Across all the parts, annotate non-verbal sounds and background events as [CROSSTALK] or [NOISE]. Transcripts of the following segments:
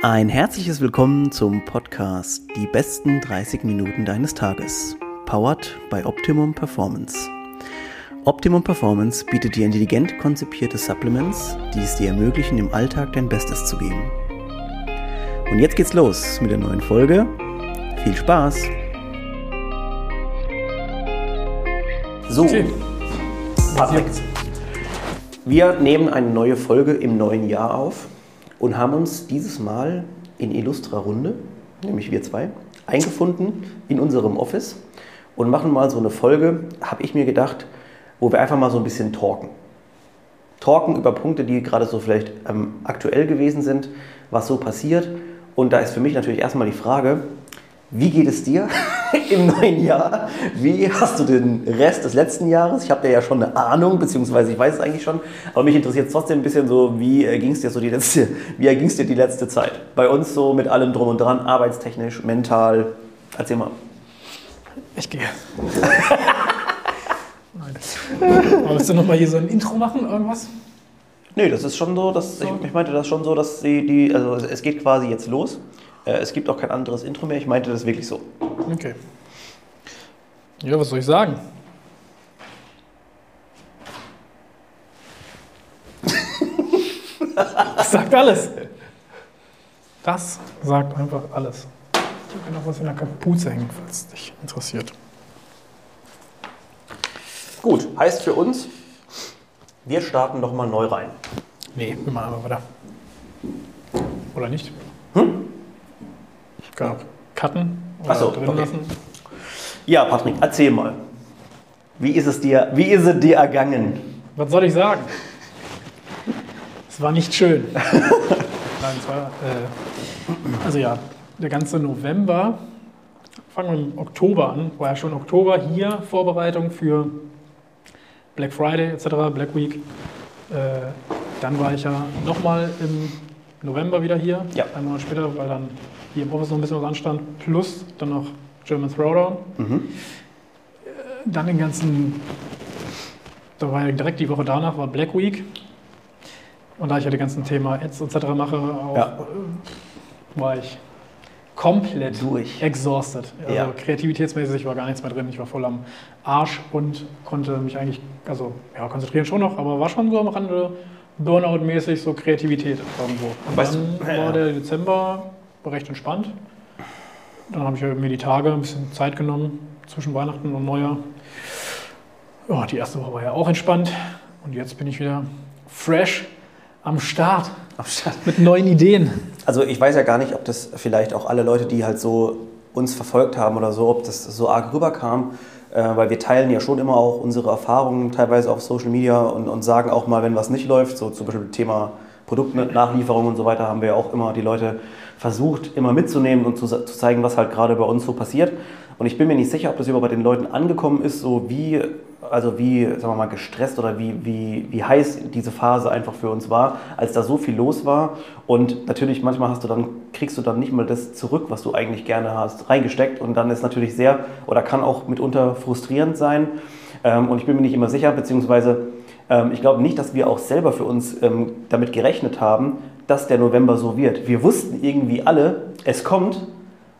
Ein herzliches Willkommen zum Podcast Die besten 30 Minuten deines Tages. Powered by Optimum Performance. Optimum Performance bietet dir intelligent konzipierte Supplements, die es dir ermöglichen, im Alltag dein Bestes zu geben. Und jetzt geht's los mit der neuen Folge. Viel Spaß! So. Patrick, wir nehmen eine neue Folge im neuen Jahr auf und haben uns dieses Mal in illustrer Runde, nämlich wir zwei, eingefunden in unserem Office und machen mal so eine Folge, habe ich mir gedacht, wo wir einfach mal so ein bisschen talken. Talken über Punkte, die gerade so vielleicht ähm, aktuell gewesen sind, was so passiert. Und da ist für mich natürlich erstmal die Frage, wie geht es dir [LAUGHS] im neuen Jahr? Wie hast du den Rest des letzten Jahres? Ich habe da ja schon eine Ahnung, beziehungsweise ich weiß es eigentlich schon, aber mich interessiert es trotzdem ein bisschen so, wie ging es dir so die letzte, [LAUGHS] wie ging es dir die letzte Zeit? Bei uns so mit allem drum und dran, arbeitstechnisch, mental. Erzähl mal. Ich gehe. Nein. Willst du nochmal hier so ein Intro machen, irgendwas? Nee, das ist schon so, dass ich, ich meinte das schon so, dass sie die, also es- es geht quasi jetzt los. Äh, Es gibt auch kein anderes Intro mehr. Ich meinte das wirklich so. Okay. Ja, was soll ich sagen? [LAUGHS] Das sagt alles. Das sagt einfach alles. Ich habe noch was in der Kapuze hängen, falls es dich interessiert. Gut, heißt für uns, wir starten doch mal neu rein. Nee, wir machen einfach weiter. Oder nicht? Hm? Auch cutten oder so, drin okay. lassen. Ja, Patrick, erzähl mal. Wie ist es dir, wie ist es dir ergangen? Was soll ich sagen? Es war nicht schön. [LAUGHS] Nein, es war, äh, also ja, der ganze November, fangen wir im Oktober an, war ja schon Oktober hier Vorbereitung für Black Friday etc., Black Week. Äh, dann war ich ja nochmal im November wieder hier, Ja. ein Monat später, weil dann hier im Office noch ein bisschen was anstand, plus dann noch German Throwdown. Mhm. Dann den ganzen, da war ja direkt die Woche danach war Black Week. Und da ich ja die ganzen Thema Ads etc. mache, auch, Ja. äh, war ich komplett Durch. exhausted. Also Ja. kreativitätsmäßig war gar nichts mehr drin. Ich war voll am Arsch und konnte mich eigentlich, also ja, konzentrieren schon noch, aber war schon so am Rande Burnout-mäßig so Kreativität irgendwo. Und Weißt dann du- war ja. der Dezember recht entspannt. Dann habe ich mir die Tage ein bisschen Zeit genommen zwischen Weihnachten und Neujahr. Ja, die erste Woche war ja auch entspannt. Und jetzt bin ich wieder fresh am Start mit neuen Ideen. Also ich weiß ja gar nicht, ob das vielleicht auch alle Leute, die halt so uns verfolgt haben oder so, ob das so arg rüberkam, äh, weil wir teilen ja schon immer auch unsere Erfahrungen teilweise auf Social Media und, und sagen auch mal, wenn was nicht läuft, so zum Beispiel Thema Produktnachlieferung und so weiter, haben wir auch immer die Leute versucht, immer mitzunehmen und zu, zu zeigen, was halt gerade bei uns so passiert. Und ich bin mir nicht sicher, ob das überhaupt bei den Leuten angekommen ist, so wie, also wie, sagen wir mal, gestresst oder wie, wie, wie heiß diese Phase einfach für uns war, als da so viel los war. Und natürlich, manchmal hast du dann, kriegst du dann nicht mal das zurück, was du eigentlich gerne hast, reingesteckt. Und dann ist natürlich sehr, oder kann auch mitunter frustrierend sein. Ähm, und ich bin mir nicht immer sicher, beziehungsweise ich glaube nicht, dass wir auch selber für uns ähm, damit gerechnet haben, dass der November so wird. Wir wussten irgendwie alle, es kommt,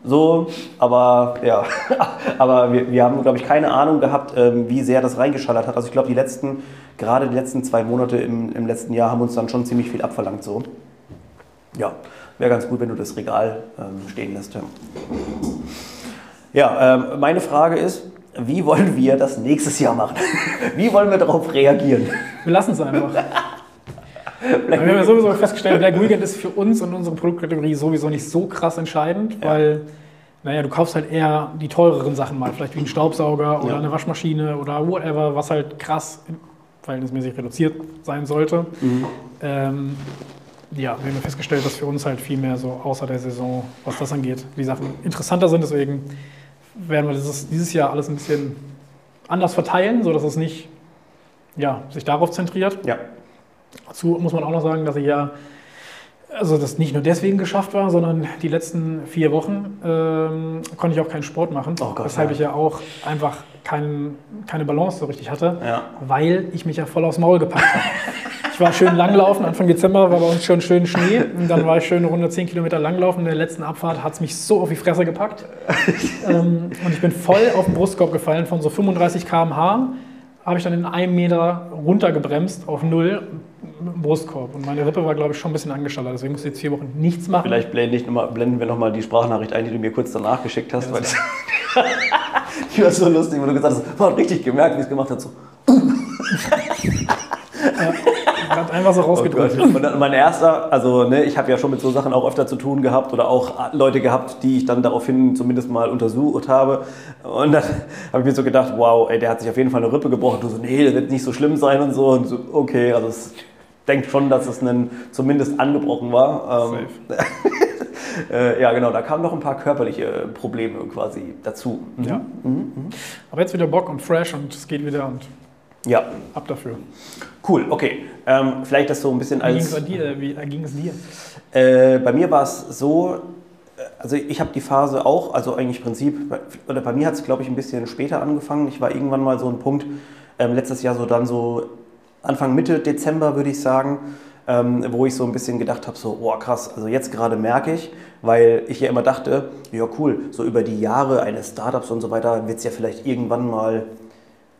so, aber ja, [LAUGHS] aber wir, wir haben, glaube ich, keine Ahnung gehabt, ähm, wie sehr das reingeschallert hat. Also ich glaube, die letzten, gerade die letzten zwei Monate im, im letzten Jahr haben uns dann schon ziemlich viel abverlangt. So. Ja, wäre ganz gut, wenn du das Regal ähm, stehen lässt. Ja, ja ähm, meine Frage ist, wie wollen wir das nächstes Jahr machen? [LAUGHS] wie wollen wir darauf reagieren? Wir lassen es einfach. [LAUGHS] Wir haben ja sowieso festgestellt, Black Weekend ist für uns und unsere Produktkategorie sowieso nicht so krass entscheidend, Ja. weil, naja, du kaufst halt eher die teureren Sachen mal, vielleicht wie einen Staubsauger oder Ja. eine Waschmaschine oder whatever, was halt krass verhältnismäßig reduziert sein sollte. Ähm, ja, wir haben festgestellt, dass für uns halt viel mehr so außer der Saison, was das angeht, die Sachen interessanter sind. Deswegen werden wir dieses, dieses Jahr alles ein bisschen anders verteilen, sodass es nicht ja, sich darauf zentriert. Ja, Dazu muss man auch noch sagen, dass ich ja, also das nicht nur deswegen geschafft war, sondern die letzten vier Wochen ähm, konnte ich auch keinen Sport machen. Oh Gott, weshalb ja. ich ja auch einfach kein, keine Balance so richtig hatte, Ja. weil ich mich ja voll aufs Maul gepackt habe. [LAUGHS] Ich Ich war schön langlaufen. Anfang Dezember war bei uns schon schön Schnee. Und dann war ich schön eine Runde 10 Kilometer langlaufen. In der letzten Abfahrt hat es mich so auf die Fresse gepackt. ähm, und ich bin voll auf den Brustkorb gefallen von so 35 km/h. Habe ich dann in einem Meter runtergebremst auf null mit dem Brustkorb. Und meine Rippe war, glaube ich, schon ein bisschen angeschaltet. Deswegen musste ich jetzt vier Wochen nichts machen. Vielleicht blenden, nicht noch mal, blenden wir nochmal die Sprachnachricht ein, die du mir kurz danach geschickt hast. Ja, weil [LAUGHS] die war so lustig, wo du gesagt hast, man hat richtig gemerkt, wie es gemacht hat. So, [LAUGHS] Hat einfach so oh rausgedrückt. Gott. Und dann mein erster, also ne, ich habe ja schon mit so Sachen auch öfter zu tun gehabt oder auch Leute gehabt, die ich dann daraufhin zumindest mal untersucht habe. Und dann [LAUGHS] habe ich mir so gedacht, wow, ey, der hat sich auf jeden Fall eine Rippe gebrochen. Du so, nee, das wird nicht so schlimm sein und so. Und so, okay, also es denkt schon, dass es einen, zumindest angebrochen war. Ähm, [LAUGHS] äh, ja, genau, da kamen noch ein paar körperliche Probleme quasi dazu. Mhm. Ja. Aber jetzt wieder Bock und fresh und es geht wieder und Ja, ab dafür. cool, okay. Ähm, vielleicht das so ein bisschen Wie ging es als. dir? Wie ging es dir? Äh, bei mir war es so, äh, also ich habe die Phase auch, also eigentlich Prinzip, oder bei mir hat es glaube ich ein bisschen später angefangen. Ich war irgendwann mal so ein Punkt, ähm, letztes Jahr so dann so Anfang Mitte Dezember würde ich sagen, ähm, wo ich so ein bisschen gedacht habe, so, oh krass, also jetzt gerade merke ich, weil ich ja immer dachte, ja cool, so über die Jahre eines Startups und so weiter wird es ja vielleicht irgendwann mal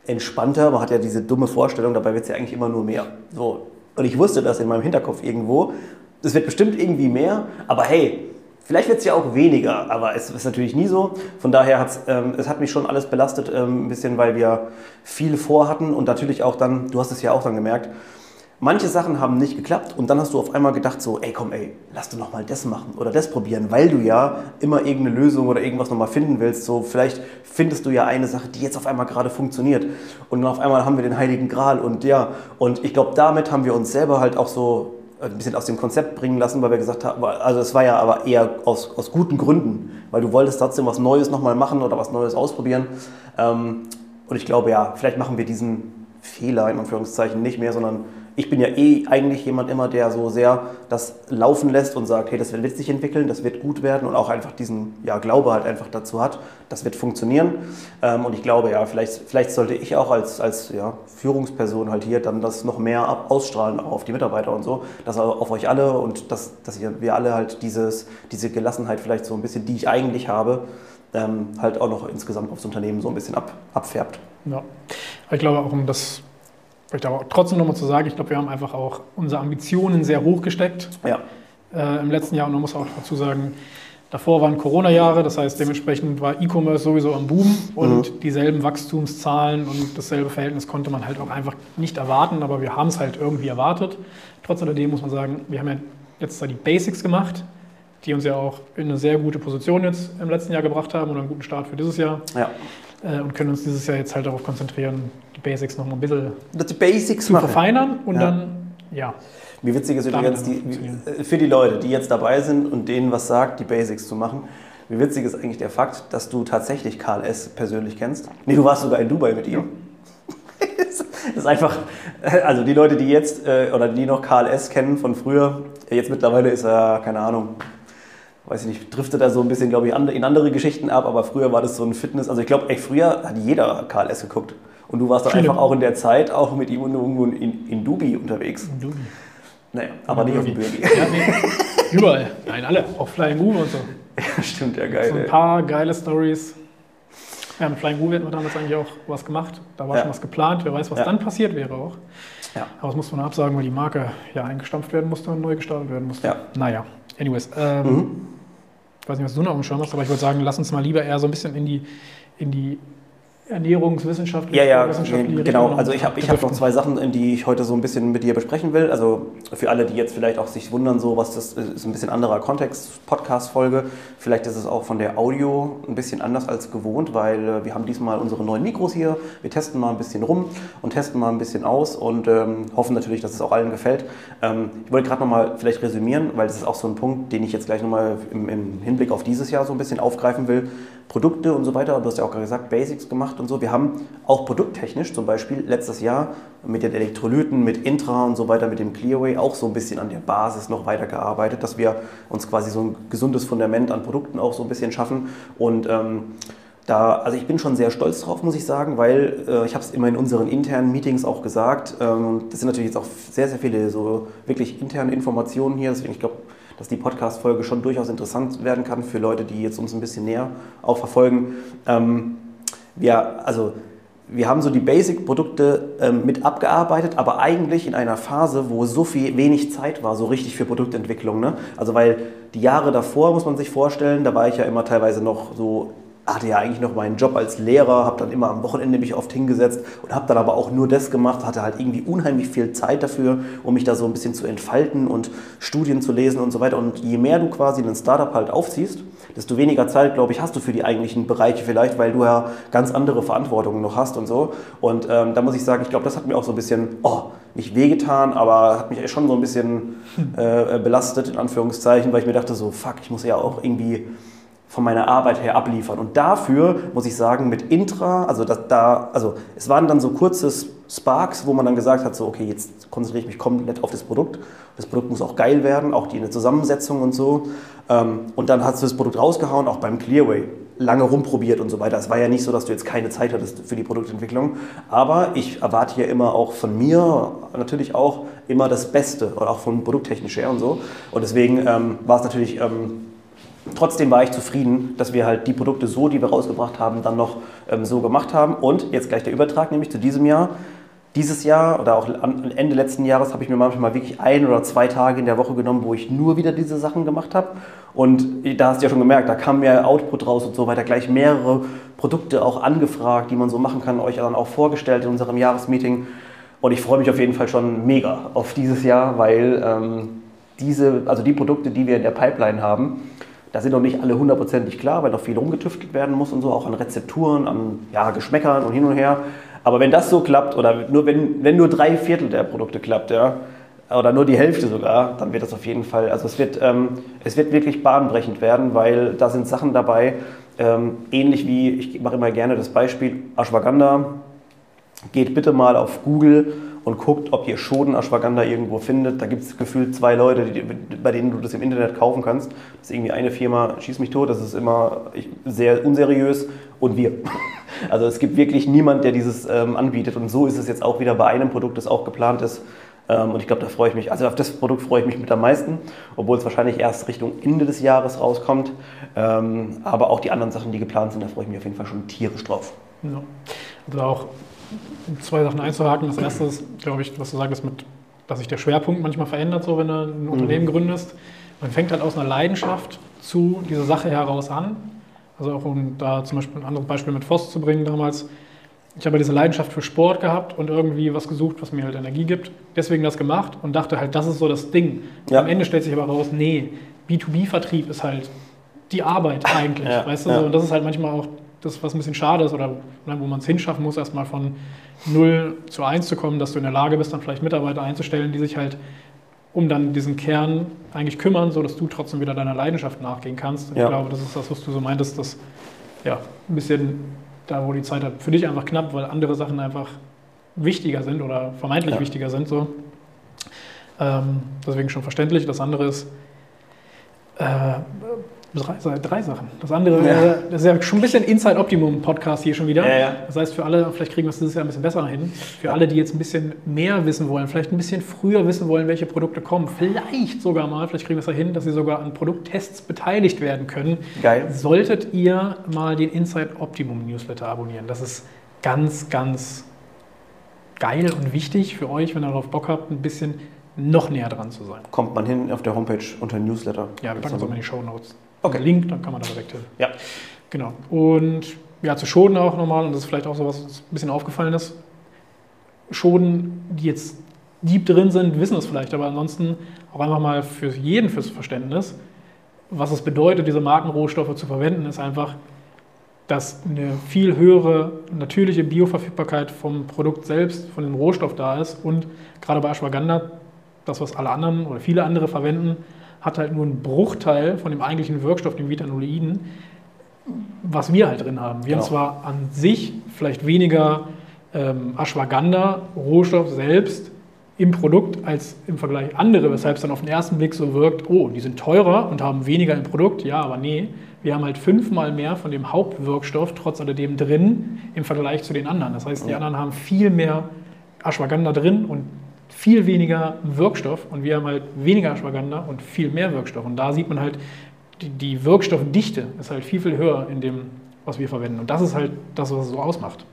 entspannter. Man hat ja diese dumme Vorstellung, dabei wird es ja eigentlich immer nur mehr. So. Und ich wusste das in meinem Hinterkopf irgendwo. Es wird bestimmt irgendwie mehr, aber hey, vielleicht wird es ja auch weniger, aber es ist natürlich nie so. Von daher hat ähm, es hat mich schon alles belastet, ähm, ein bisschen, weil wir viel vorhatten und natürlich auch dann, du hast es ja auch dann gemerkt, Manche Sachen haben nicht geklappt und dann hast du auf einmal gedacht so, ey komm ey, lass du noch mal das machen oder das probieren, weil du ja immer irgendeine Lösung oder irgendwas noch mal finden willst. So vielleicht findest du ja eine Sache, die jetzt auf einmal gerade funktioniert und dann auf einmal haben wir den Heiligen Gral und ja und ich glaube damit haben wir uns selber halt auch so ein bisschen aus dem Konzept bringen lassen, weil wir gesagt haben, also es war ja aber eher aus, aus guten Gründen, weil du wolltest trotzdem was Neues nochmal machen oder was Neues ausprobieren. Ähm, und ich glaube ja, vielleicht machen wir diesen Fehler in Anführungszeichen nicht mehr, sondern ich bin ja eh eigentlich jemand immer, der so sehr das laufen lässt und sagt, hey, das wird sich entwickeln, das wird gut werden und auch einfach diesen ja, Glaube halt einfach dazu hat, das wird funktionieren. Ähm, und ich glaube, ja, vielleicht, vielleicht sollte ich auch als, als ja, Führungsperson halt hier dann das noch mehr ab, ausstrahlen, auf die Mitarbeiter und so, dass auf euch alle und dass, dass ihr, wir alle halt dieses, diese Gelassenheit vielleicht so ein bisschen, die ich eigentlich habe, ähm, halt auch noch insgesamt aufs Unternehmen so ein bisschen ab, abfärbt. Ja. Ich glaube auch, um das vielleicht aber trotzdem nochmal zu sagen, ich glaube, wir haben einfach auch unsere Ambitionen sehr hoch gesteckt Ja. äh, im letzten Jahr. Und man muss auch dazu sagen, davor waren Corona-Jahre, das heißt, dementsprechend war E-Commerce sowieso am Boom und dieselben Wachstumszahlen und dasselbe Verhältnis konnte man halt auch einfach nicht erwarten, aber wir haben es halt irgendwie erwartet. Trotz alledem muss man sagen, wir haben ja jetzt da die Basics gemacht, die uns ja auch in eine sehr gute Position jetzt im letzten Jahr gebracht haben und einen guten Start für dieses Jahr ja. Äh, und können uns dieses Jahr jetzt halt darauf konzentrieren, die Basics noch mal ein bisschen Die Basics zu machen. verfeinern und Ja. dann, ja, Wie witzig ist übrigens, die, wie- für die Leute, die jetzt dabei sind und denen was sagt, die Basics zu machen, wie witzig ist eigentlich der Fakt, dass du tatsächlich Karl S. persönlich kennst? Nee, du warst sogar in Dubai mit ihm. [LAUGHS] Das ist einfach, also die Leute, die jetzt, äh, oder die noch Karl S. kennen von früher, jetzt mittlerweile ist er, keine Ahnung, weiß ich nicht, driftet er so ein bisschen, glaube ich, in andere Geschichten ab, aber früher war das so ein Fitness, also ich glaube, echt früher hat jeder Karl S. geguckt. Und du warst dann einfach auch in der Zeit auch mit ihm irgendwo in, in Dubai unterwegs. du. Naja, aber nicht auf dem Bürgi. Ja, nee, überall. Nein, alle. Auch Flying Uwe und so. Ja, stimmt, ja geil. So ein ey. paar geile Stories. Ja, mit Flying Uwe hätten wir damals eigentlich auch was gemacht. Da war Ja. schon was geplant. Wer weiß, was Ja. dann passiert wäre auch. Ja. Aber das musste man absagen, weil die Marke ja eingestampft werden musste und neu gestartet werden musste. Ja. Naja, anyways. Ähm, Mhm. Ich weiß nicht, was du noch am Schirm hast, aber ich würde sagen, lass uns mal lieber eher so ein bisschen in die, in die Ernährungswissenschaft. Ja, ja, wissenschaftliche genau. Also ich habe ich hab noch zwei Sachen, die ich heute so ein bisschen mit dir besprechen will. Also für alle, die jetzt vielleicht auch sich wundern, so was das ist, ist ein bisschen anderer Kontext, Podcast-Folge. Vielleicht ist es auch von der Audio ein bisschen anders als gewohnt, weil äh, wir haben diesmal unsere neuen Mikros hier. Wir testen mal ein bisschen rum und testen mal ein bisschen aus und ähm, hoffen natürlich, dass es auch allen gefällt. Ähm, ich wollte gerade nochmal vielleicht resümieren, weil das ist auch so ein Punkt, den ich jetzt gleich nochmal im, im Hinblick auf dieses Jahr so ein bisschen aufgreifen will. Produkte und so weiter. Du hast ja auch gerade gesagt, Basics gemacht und so. Wir haben auch produkttechnisch zum Beispiel letztes Jahr mit den Elektrolyten, mit Intra und so weiter, mit dem Clearway auch so ein bisschen an der Basis noch weitergearbeitet, dass wir uns quasi so ein gesundes Fundament an Produkten auch so ein bisschen schaffen. Und ähm, da, also ich bin schon sehr stolz drauf, muss ich sagen, weil äh, ich habe es immer in unseren internen Meetings auch gesagt. Ähm, das sind natürlich jetzt auch sehr, sehr viele so wirklich interne Informationen hier. Deswegen, ich glaube, dass die Podcast-Folge schon durchaus interessant werden kann für Leute, die jetzt uns ein bisschen näher auch verfolgen. Ähm, wir, also wir haben so die Basic-Produkte ähm, mit abgearbeitet, aber eigentlich in einer Phase, wo so viel wenig Zeit war, so richtig für Produktentwicklung. Ne? Also weil die Jahre davor, muss man sich vorstellen, da war ich ja immer teilweise noch so hatte ja eigentlich noch meinen Job als Lehrer, habe dann immer am Wochenende mich oft hingesetzt und habe dann aber auch nur das gemacht, hatte halt irgendwie unheimlich viel Zeit dafür, um mich da so ein bisschen zu entfalten und Studien zu lesen und so weiter. Und je mehr du quasi ein Startup halt aufziehst, desto weniger Zeit, glaube ich, hast du für die eigentlichen Bereiche vielleicht, weil du ja ganz andere Verantwortungen noch hast und so. Und ähm, da muss ich sagen, ich glaube, das hat mir auch so ein bisschen, oh, nicht wehgetan, aber hat mich schon so ein bisschen äh, belastet, in Anführungszeichen, weil ich mir dachte so, fuck, ich muss ja auch irgendwie von meiner Arbeit her abliefern. Und dafür muss ich sagen, mit Intra, also das, da, also es waren dann so kurze Sparks, wo man dann gesagt hat, so okay, jetzt konzentriere ich mich komplett auf das Produkt. Das Produkt muss auch geil werden, auch die Zusammensetzung und so. Ähm, und dann hast du das Produkt rausgehauen, auch beim Clearway lange rumprobiert und so weiter. Es war ja nicht so, dass du jetzt keine Zeit hattest für die Produktentwicklung. Aber ich erwarte ja immer auch von mir natürlich auch immer das Beste oder auch von produkttechnisch her und so. Und deswegen ähm, war es natürlich ähm, Trotzdem war ich zufrieden, dass wir halt die Produkte so, die wir rausgebracht haben, dann noch ähm, so gemacht haben. Und jetzt gleich der Übertrag, nämlich zu diesem Jahr. Dieses Jahr oder auch Ende letzten Jahres habe ich mir manchmal wirklich ein oder zwei Tage in der Woche genommen, wo ich nur wieder diese Sachen gemacht habe. Und da hast du ja schon gemerkt, da kam mehr Output raus und so weiter, gleich mehrere Produkte auch angefragt, die man so machen kann, euch dann auch vorgestellt in unserem Jahresmeeting. Und ich freue mich auf jeden Fall schon mega auf dieses Jahr, weil ähm, diese, also die Produkte, die wir in der Pipeline haben, da sind noch nicht alle hundertprozentig klar, weil noch viel rumgetüftelt werden muss und so, auch an Rezepturen, an ja, Geschmäckern und hin und her. Aber wenn das so klappt, oder nur wenn, wenn nur drei Viertel der Produkte klappt, ja, oder nur die Hälfte sogar, dann wird das auf jeden Fall, also es wird, ähm, es wird wirklich bahnbrechend werden, weil da sind Sachen dabei, ähm, ähnlich wie, ich mache immer gerne das Beispiel, Ashwagandha, geht bitte mal auf Google und guckt, ob ihr Schoden Ashwagandha irgendwo findet. Da gibt es gefühlt zwei Leute, die, bei denen du das im Internet kaufen kannst. Das ist irgendwie eine Firma, schieß mich tot, das ist immer sehr unseriös und wir. [LAUGHS] Also es gibt wirklich niemand, der dieses ähm, anbietet und so ist es jetzt auch wieder bei einem Produkt, das auch geplant ist. Ähm, und ich glaube, da freue ich mich, also auf das Produkt freue ich mich mit am meisten, obwohl es wahrscheinlich erst Richtung Ende des Jahres rauskommt. Ähm, aber auch die anderen Sachen, die geplant sind, da freue ich mich auf jeden Fall schon tierisch drauf. Ja. Also auch um zwei Sachen einzuhaken. Das erste ist, glaube ich, was du sagst, mit, dass sich der Schwerpunkt manchmal verändert, so wenn du ein mhm. Unternehmen gründest. Man fängt halt aus einer Leidenschaft zu dieser Sache heraus an. Also auch um da zum Beispiel ein anderes Beispiel mit Voss zu bringen damals. Ich habe diese Leidenschaft für Sport gehabt und irgendwie was gesucht, was mir halt Energie gibt. Deswegen das gemacht und dachte halt, das ist so das Ding. Ja. Am Ende stellt sich aber raus, nee, B2B-Vertrieb ist halt die Arbeit [LAUGHS] eigentlich. Ja, weißt du? Ja. Und das ist halt manchmal auch das, was ein bisschen schade ist oder ne, wo man es hinschaffen muss, erstmal von 0 zu 1 zu kommen, dass du in der Lage bist, dann vielleicht Mitarbeiter einzustellen, die sich halt um dann diesen Kern eigentlich kümmern, sodass du trotzdem wieder deiner Leidenschaft nachgehen kannst. Ja. Ich glaube, das ist das, was du so meintest, dass ja, ein bisschen da, wo die Zeit hat, für dich einfach knapp, weil andere Sachen einfach wichtiger sind oder vermeintlich ja. wichtiger sind. So. Ähm, deswegen schon verständlich. Das andere ist, äh, Drei, drei, Sachen. Das andere, ja. das ist ja schon ein bisschen Inside Optimum Podcast hier schon wieder. Ja, ja. Das heißt, für alle, vielleicht kriegen wir es dieses Jahr ein bisschen besser hin. Für alle, die jetzt ein bisschen mehr wissen wollen, vielleicht ein bisschen früher wissen wollen, welche Produkte kommen, vielleicht sogar mal, vielleicht kriegen wir es da hin, dass sie sogar an Produkttests beteiligt werden können. Geil. Solltet ihr mal den Inside Optimum Newsletter abonnieren. Das ist ganz, ganz geil und wichtig für euch, wenn ihr darauf Bock habt, ein bisschen noch näher dran zu sein. Kommt man hin auf der Homepage unter Newsletter. Ja, wir packen es auch in die Show Notes. Okay. Link, dann kann man da direkt hin. Ja. Genau. Und ja, zu Schoden auch nochmal, und das ist vielleicht auch so was, was ein bisschen aufgefallen ist. Schoden, die jetzt deep drin sind, wissen es vielleicht, aber ansonsten auch einfach mal für jeden fürs Verständnis, was es bedeutet, diese Markenrohstoffe zu verwenden, ist einfach, dass eine viel höhere natürliche Bioverfügbarkeit vom Produkt selbst, von dem Rohstoff da ist und gerade bei Ashwagandha, das, was alle anderen oder viele andere verwenden, hat halt nur einen Bruchteil von dem eigentlichen Wirkstoff, dem Vitanoleiden, was wir halt drin haben. Wir genau. haben zwar an sich vielleicht weniger ähm, Ashwagandha, Rohstoff selbst im Produkt als im Vergleich andere, weshalb es dann auf den ersten Blick so wirkt, oh, die sind teurer und haben weniger im Produkt. Ja, aber nee, wir haben halt fünfmal mehr von dem Hauptwirkstoff trotz alledem drin im Vergleich zu den anderen. Das heißt, die anderen haben viel mehr Ashwagandha drin und viel weniger Wirkstoff und wir haben halt weniger Ashwagandha und viel mehr Wirkstoff. Und da sieht man halt, die, Wirkstoffdichte ist halt viel, viel höher in dem, was wir verwenden. Und das ist halt das, was es so ausmacht.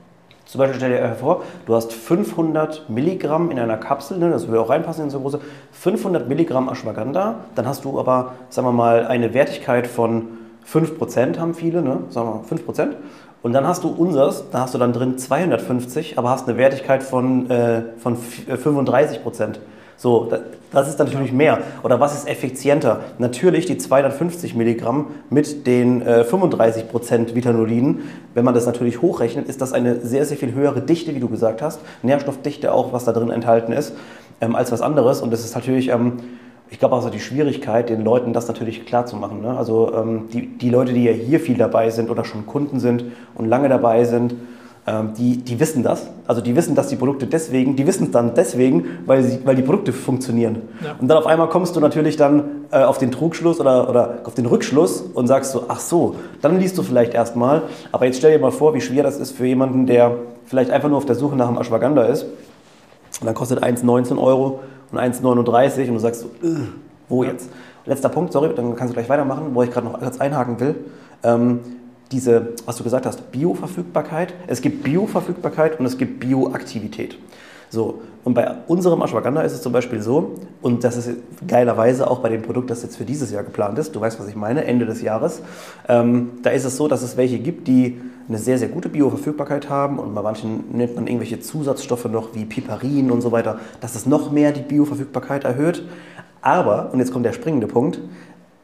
Zum Beispiel stell dir vor, du hast 500 Milligramm in einer Kapsel, ne, das würde auch reinpassen in so große, 500 Milligramm Ashwagandha, dann hast du aber, sagen wir mal, eine Wertigkeit von 5% haben viele, ne, sagen wir mal 5%. Und dann hast du unseres, da hast du dann drin 250, aber hast eine Wertigkeit von, äh, von 35 Prozent. So, das ist natürlich mehr. Oder was ist effizienter? Natürlich die 250 Milligramm mit den äh, 35 Prozent Vitanolinen. Wenn man das natürlich hochrechnet, ist das eine sehr, sehr viel höhere Dichte, wie du gesagt hast. Nährstoffdichte auch, was da drin enthalten ist, ähm, als was anderes. Und das ist natürlich... Ähm, ich glaube auch so die Schwierigkeit, den Leuten das natürlich klar zu machen. Ne? Also ähm, die, die Leute, die ja hier viel dabei sind oder schon Kunden sind und lange dabei sind, ähm, die, die wissen das. Also die wissen, dass die Produkte deswegen, die wissen es dann deswegen, weil, sie, weil die Produkte funktionieren. Ja. Und dann auf einmal kommst du natürlich dann äh, auf den Trugschluss oder, oder auf den Rückschluss und sagst so, ach so, dann liest du vielleicht erstmal. Aber jetzt stell dir mal vor, wie schwer das ist für jemanden, der vielleicht einfach nur auf der Suche nach einem Ashwagandha ist. Und dann kostet eins 19 Euro und 1,39 und du sagst so, wo jetzt? Letzter Punkt, sorry, dann kannst du gleich weitermachen, wo ich gerade noch kurz einhaken will. Ähm, diese, was du gesagt hast, Bioverfügbarkeit. Es gibt Bioverfügbarkeit und es gibt Bioaktivität. So, und bei unserem Ashwagandha ist es zum Beispiel so, und das ist geilerweise auch bei dem Produkt, das jetzt für dieses Jahr geplant ist, du weißt, was ich meine, Ende des Jahres, ähm, da ist es so, dass es welche gibt, die eine sehr, sehr gute Bioverfügbarkeit haben und bei manchen nimmt man irgendwelche Zusatzstoffe noch wie Piperin und so weiter, dass es noch mehr die Bioverfügbarkeit erhöht. Aber, und jetzt kommt der springende Punkt,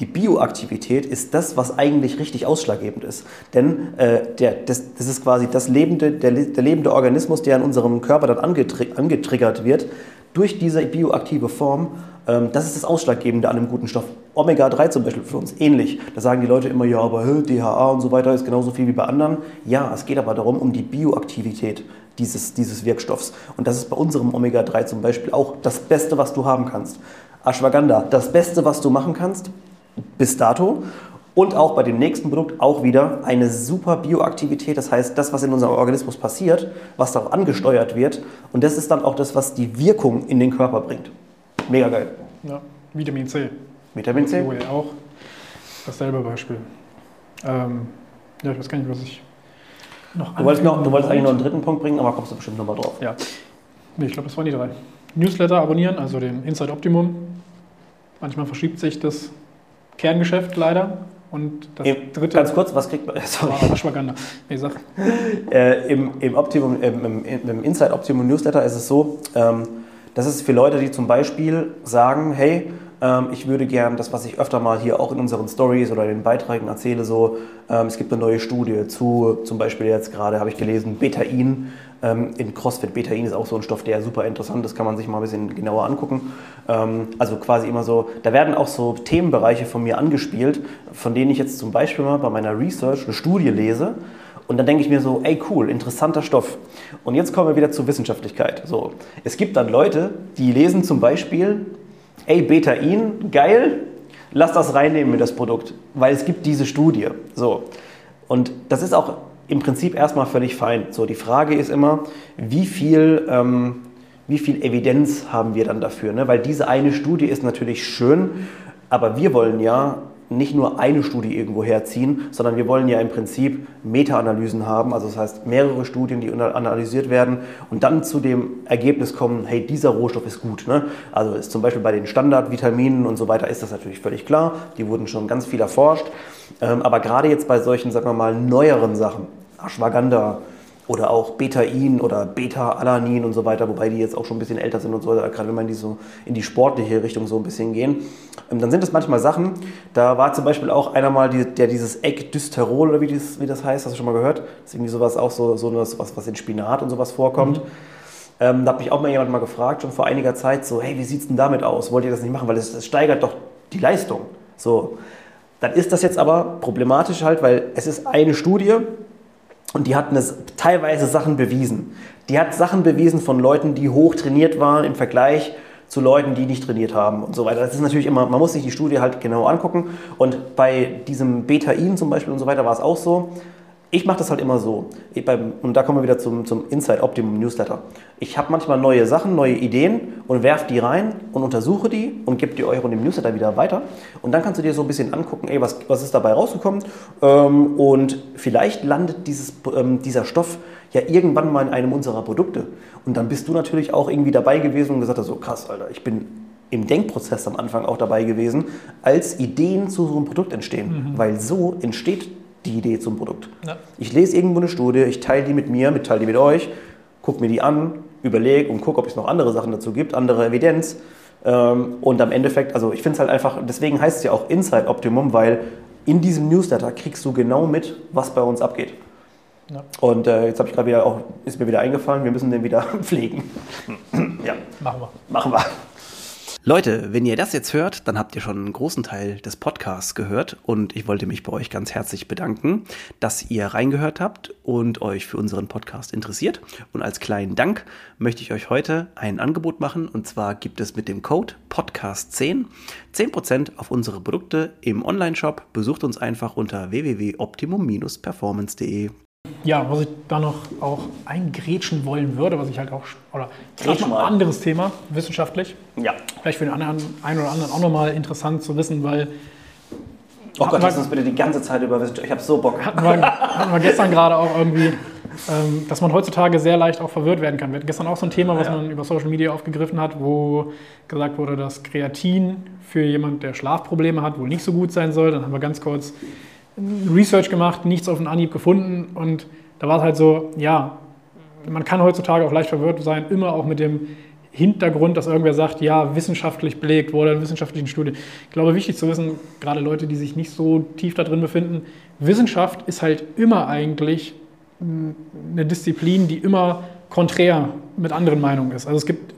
die Bioaktivität ist das, was eigentlich richtig ausschlaggebend ist. Denn äh, der, das, das, ist quasi das lebende, der, der, lebende Organismus, der in unserem Körper dann angetri angetriggert wird, durch diese bioaktive Form. Ähm, das ist das Ausschlaggebende an einem guten Stoff. Omega-3 zum Beispiel für uns ähnlich. Da sagen die Leute immer, ja, aber DHA und so weiter ist genauso viel wie bei anderen. Ja, es geht aber darum, um die Bioaktivität dieses, dieses Wirkstoffs. Und das ist bei unserem Omega-3 zum Beispiel auch das Beste, was du haben kannst. Ashwagandha, das Beste, was du machen kannst, bis dato. Und auch bei dem nächsten Produkt auch wieder eine super Bioaktivität, das heißt das, was in unserem Organismus passiert, was darauf angesteuert wird. Und das ist dann auch das, was die Wirkung in den Körper bringt. Mega geil. Ja, Vitamin C. Vitamin C. Auch dasselbe Beispiel. Ähm, ja, ich weiß gar nicht, was ich noch Du wolltest, noch, du wolltest eigentlich noch einen dritten Punkt bringen, aber kommst du bestimmt nochmal drauf. Ja. Nee, ich glaube, das waren die drei. Newsletter abonnieren, also den Inside Optimum. Manchmal verschiebt sich das Kerngeschäft leider. Und das Im, dritte. Ganz kurz, was kriegt man? [LAUGHS] Sorry. Ashwagandha. Wie gesagt. [LAUGHS] Äh, im, im, Optimum, im, im, Inside Optimum Newsletter ist es so, ähm, das ist für Leute, die zum Beispiel sagen, hey, ähm, ich würde gern das, was ich öfter mal hier auch in unseren Stories oder in den Beiträgen erzähle, so, ähm, es gibt eine neue Studie zu, zum Beispiel jetzt gerade habe ich gelesen, Betain. Ähm, in CrossFit Betain ist auch so ein Stoff, der super interessant ist, kann man sich mal ein bisschen genauer angucken. Ähm, also quasi immer so, da werden auch so Themenbereiche von mir angespielt, von denen ich jetzt zum Beispiel mal bei meiner Research eine Studie lese. Und dann denke ich mir so, ey cool, interessanter Stoff. Und jetzt kommen wir wieder zur Wissenschaftlichkeit. So, es gibt dann Leute, die lesen zum Beispiel ey, Betain, geil, lass das reinnehmen mit das Produkt, weil es gibt diese Studie. So. Und das ist auch im Prinzip erstmal völlig fein. So, die Frage ist immer, wie viel, ähm, wie viel Evidenz haben wir dann dafür? Ne? Weil diese eine Studie ist natürlich schön, aber wir wollen ja nicht nur eine Studie irgendwo herziehen, sondern wir wollen ja im Prinzip Meta-Analysen haben, also das heißt mehrere Studien, die analysiert werden und dann zu dem Ergebnis kommen, hey, dieser Rohstoff ist gut. Ne? Also ist zum Beispiel bei den Standardvitaminen und so weiter ist das natürlich völlig klar, die wurden schon ganz viel erforscht, ähm, aber gerade jetzt bei solchen, sagen wir mal, neueren Sachen, Ashwagandha, oder auch Betain oder Beta-Alanin und so weiter, wobei die jetzt auch schon ein bisschen älter sind und so, gerade wenn man die so in die sportliche Richtung so ein bisschen gehen. Ähm, dann sind es manchmal Sachen, da war zum Beispiel auch einer mal, der dieses Eggdysterol oder wie das, wie das heißt, hast du schon mal gehört? Das ist irgendwie sowas auch so, so was, was in Spinat und sowas vorkommt. Mhm. Ähm, da hat mich auch mal jemand mal gefragt, schon vor einiger Zeit, so, hey, wie sieht es denn damit aus? Wollt ihr das nicht machen? Weil es steigert doch die Leistung. So, dann ist das jetzt aber problematisch halt, weil es ist eine Studie, und die hat teilweise Sachen bewiesen. Die hat Sachen bewiesen von Leuten, die hoch trainiert waren im Vergleich zu Leuten, die nicht trainiert haben und so weiter. Das ist natürlich immer, man muss sich die Studie halt genau angucken. Und bei diesem Beta-In zum Beispiel und so weiter war es auch so. Ich mache das halt immer so. Beim, und da kommen wir wieder zum, zum Inside Optimum Newsletter. Ich habe manchmal neue Sachen, neue Ideen und werfe die rein und untersuche die und gebe die euch und dem Newsletter wieder weiter. Und dann kannst du dir so ein bisschen angucken, ey, was, was ist dabei rausgekommen. Ähm, und vielleicht landet dieses, ähm, dieser Stoff ja irgendwann mal in einem unserer Produkte. Und dann bist du natürlich auch irgendwie dabei gewesen und gesagt hast, so krass, Alter, ich bin im Denkprozess am Anfang auch dabei gewesen, als Ideen zu so einem Produkt entstehen. Mhm. Weil so entsteht die Idee zum Produkt. Ja. Ich lese irgendwo eine Studie, ich teile die mit mir, teile die mit euch, gucke mir die an, überlege und gucke, ob es noch andere Sachen dazu gibt, andere Evidenz. Ähm, und am Endeffekt, also ich finde es halt einfach, deswegen heißt es ja auch Inside Optimum, weil in diesem Newsletter kriegst du genau mit, was bei uns abgeht. Ja. Und äh, jetzt habe ich gerade wieder auch, ist mir wieder eingefallen, wir müssen den wieder [LAUGHS] pflegen. ja. Machen wir. Machen wir. Leute, wenn ihr das jetzt hört, dann habt ihr schon einen großen Teil des Podcasts gehört und ich wollte mich bei euch ganz herzlich bedanken, dass ihr reingehört habt und euch für unseren Podcast interessiert. Und als kleinen Dank möchte ich euch heute ein Angebot machen und zwar gibt es mit dem Code Podcast10 10% auf unsere Produkte im Online-Shop. Besucht uns einfach unter www.optimum-performance.de. Ja, was ich da noch auch eingrätschen wollen würde, was ich halt auch, oder ein anderes Thema, wissenschaftlich. Ja. Vielleicht für den anderen, einen oder anderen auch nochmal interessant zu wissen, weil. Oh Gott, lass uns bitte die ganze Zeit über Wissenschaft. Ich habe so Bock. Hatten wir, hatten wir gestern gerade auch irgendwie, ähm, dass man heutzutage sehr leicht auch verwirrt werden kann. Wir hatten gestern auch so ein Thema, was ja. man über Social Media aufgegriffen hat, wo gesagt wurde, dass Kreatin für jemanden, der Schlafprobleme hat, wohl nicht so gut sein soll. Dann haben wir ganz kurz Research gemacht, nichts auf den Anhieb gefunden und da war es halt so, ja, man kann heutzutage auch leicht verwirrt sein, immer auch mit dem Hintergrund, dass irgendwer sagt, ja, wissenschaftlich belegt wurde in wissenschaftlichen Studien. Ich glaube, wichtig zu wissen, gerade Leute, die sich nicht so tief da drin befinden, Wissenschaft ist halt immer eigentlich eine Disziplin, die immer konträr mit anderen Meinungen ist. Also es gibt,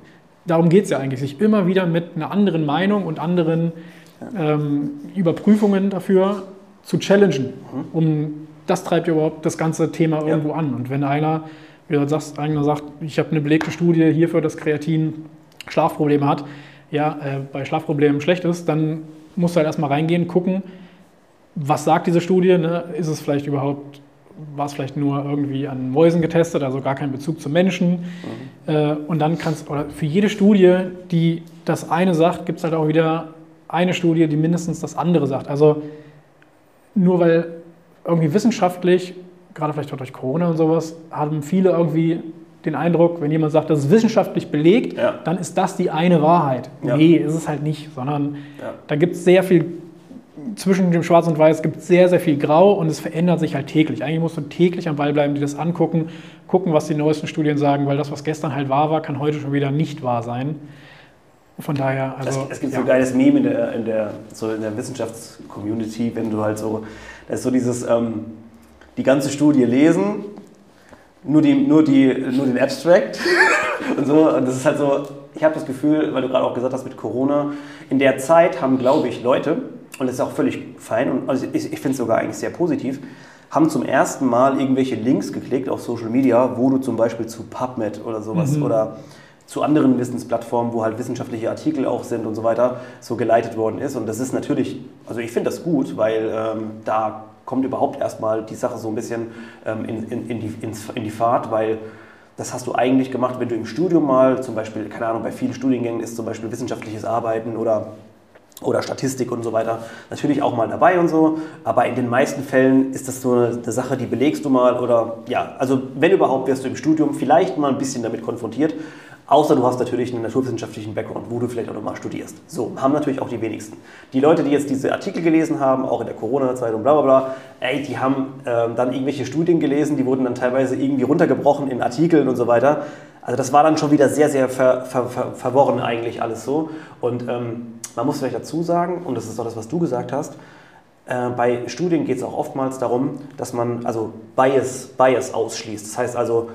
darum geht es ja eigentlich, sich immer wieder mit einer anderen Meinung und anderen ähm, Überprüfungen dafür zu challengen. Mhm. Um, das treibt ja überhaupt das ganze Thema ja. irgendwo an. Und wenn einer, wie du sagst, einer sagt, ich habe eine belegte Studie hierfür, dass Kreatin Schlafprobleme hat, ja, äh, bei Schlafproblemen schlecht ist, dann musst du halt erstmal reingehen, gucken, was sagt diese Studie, ne? ist es vielleicht überhaupt, war es vielleicht nur irgendwie an Mäusen getestet, also gar kein Bezug zu Menschen. Mhm. Äh, und dann kannst, oder für jede Studie, die das eine sagt, gibt es halt auch wieder eine Studie, die mindestens das andere sagt. Also nur weil irgendwie wissenschaftlich, gerade vielleicht auch durch Corona und sowas, haben viele irgendwie den Eindruck, wenn jemand sagt, das ist wissenschaftlich belegt, ja. dann ist das die eine Wahrheit. Ja. Nee, ist es halt nicht, sondern ja. da gibt es sehr viel, zwischen dem Schwarz und Weiß gibt es sehr, sehr viel Grau und es verändert sich halt täglich. Eigentlich musst du täglich am Ball bleiben, dir das angucken, gucken, was die neuesten Studien sagen, weil das, was gestern halt wahr war, kann heute schon wieder nicht wahr sein. Von daher, also. Es, es gibt ja. so ein geiles Meme in der, in der, so in der Wissenschaftscommunity, wenn du halt so, das ist so dieses, ähm, die ganze Studie lesen, nur, die, nur, die, nur den Abstract [LAUGHS] und so. Und das ist halt so, ich habe das Gefühl, weil du gerade auch gesagt hast mit Corona, in der Zeit haben, glaube ich, Leute, und das ist auch völlig fein und also ich, ich finde es sogar eigentlich sehr positiv, haben zum ersten Mal irgendwelche Links geklickt auf Social Media, wo du zum Beispiel zu PubMed oder sowas mhm. oder zu anderen Wissensplattformen, wo halt wissenschaftliche Artikel auch sind und so weiter, so geleitet worden ist. Und das ist natürlich, also ich finde das gut, weil ähm, da kommt überhaupt erstmal die Sache so ein bisschen ähm, in, in, in, die, ins, in die Fahrt, weil das hast du eigentlich gemacht, wenn du im Studium mal, zum Beispiel, keine Ahnung, bei vielen Studiengängen ist zum Beispiel wissenschaftliches Arbeiten oder oder Statistik und so weiter natürlich auch mal dabei und so, aber in den meisten Fällen ist das so eine, Sache, die belegst du mal oder ja, also wenn überhaupt wirst du im Studium vielleicht mal ein bisschen damit konfrontiert, Außer du hast natürlich einen naturwissenschaftlichen Background, wo du vielleicht auch nochmal studierst. So, haben natürlich auch die wenigsten. Die Leute, die jetzt diese Artikel gelesen haben, auch in der Corona-Zeit und bla bla bla, ey, die haben ähm, dann irgendwelche Studien gelesen, die wurden dann teilweise irgendwie runtergebrochen in Artikeln und so weiter. Also das war dann schon wieder sehr, sehr ver, ver, ver, verworren eigentlich alles so. Und ähm, man muss vielleicht dazu sagen, und das ist auch das, was du gesagt hast, äh, bei Studien geht es auch oftmals darum, dass man also Bias, Bias ausschließt. Das heißt also,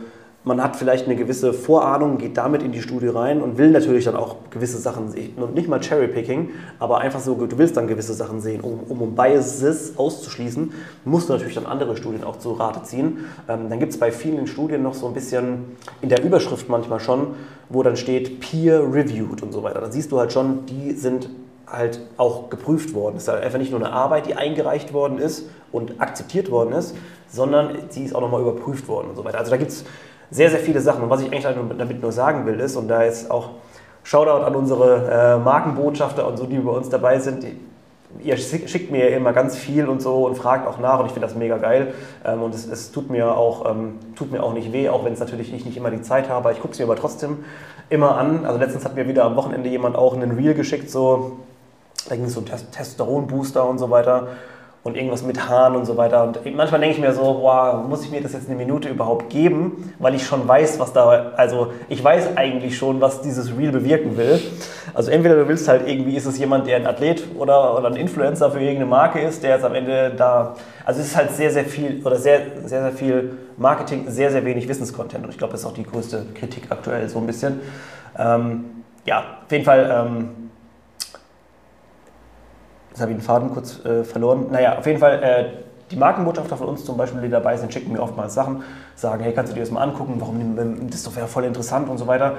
man hat vielleicht eine gewisse Vorahnung, geht damit in die Studie rein und will natürlich dann auch gewisse Sachen sehen. Und nicht mal Cherrypicking, aber einfach so, du willst dann gewisse Sachen sehen. Um, um, um Biases auszuschließen, musst du natürlich dann andere Studien auch zu Rate ziehen. Ähm, dann gibt es bei vielen Studien noch so ein bisschen in der Überschrift manchmal schon, wo dann steht peer-reviewed und so weiter. Da siehst du halt schon, die sind halt auch geprüft worden. Es ist halt einfach nicht nur eine Arbeit, die eingereicht worden ist und akzeptiert worden ist, sondern sie ist auch nochmal überprüft worden und so weiter. Also da gibt es sehr, sehr viele Sachen. Und was ich eigentlich damit nur sagen will, ist, und da ist auch Shoutout an unsere äh, Markenbotschafter und so, die bei uns dabei sind, ihr schickt mir immer ganz viel und so und fragt auch nach und ich finde das mega geil. Ähm, und es, es, tut, mir auch, ähm, tut mir auch nicht weh, auch wenn es natürlich ich nicht immer die Zeit habe. Ich gucke es mir aber trotzdem immer an. Also letztens hat mir wieder am Wochenende jemand auch einen Reel geschickt, so, da ging es so Testosteron-Booster und so weiter und irgendwas mit Haaren und so weiter. Und manchmal denke ich mir so, boah, muss ich mir das jetzt eine Minute überhaupt geben, weil ich schon weiß, was da, also ich weiß eigentlich schon, was dieses Reel bewirken will. Also entweder du willst halt irgendwie, ist es jemand, der ein Athlet oder, oder ein Influencer für irgendeine Marke ist, der jetzt am Ende da, also es ist halt sehr, sehr viel oder sehr, sehr, sehr viel Marketing, sehr, sehr wenig Wissenscontent. Und ich glaube, das ist auch die größte Kritik aktuell so ein bisschen. Ähm, ja, auf jeden Fall. Ähm, Jetzt habe ich den Faden kurz äh, verloren. Naja, auf jeden Fall, äh, die Markenbotschafter von uns zum Beispiel, die dabei sind, schicken mir oftmals Sachen, sagen, hey, kannst du dir das mal angucken, warum, das wäre voll interessant und so weiter.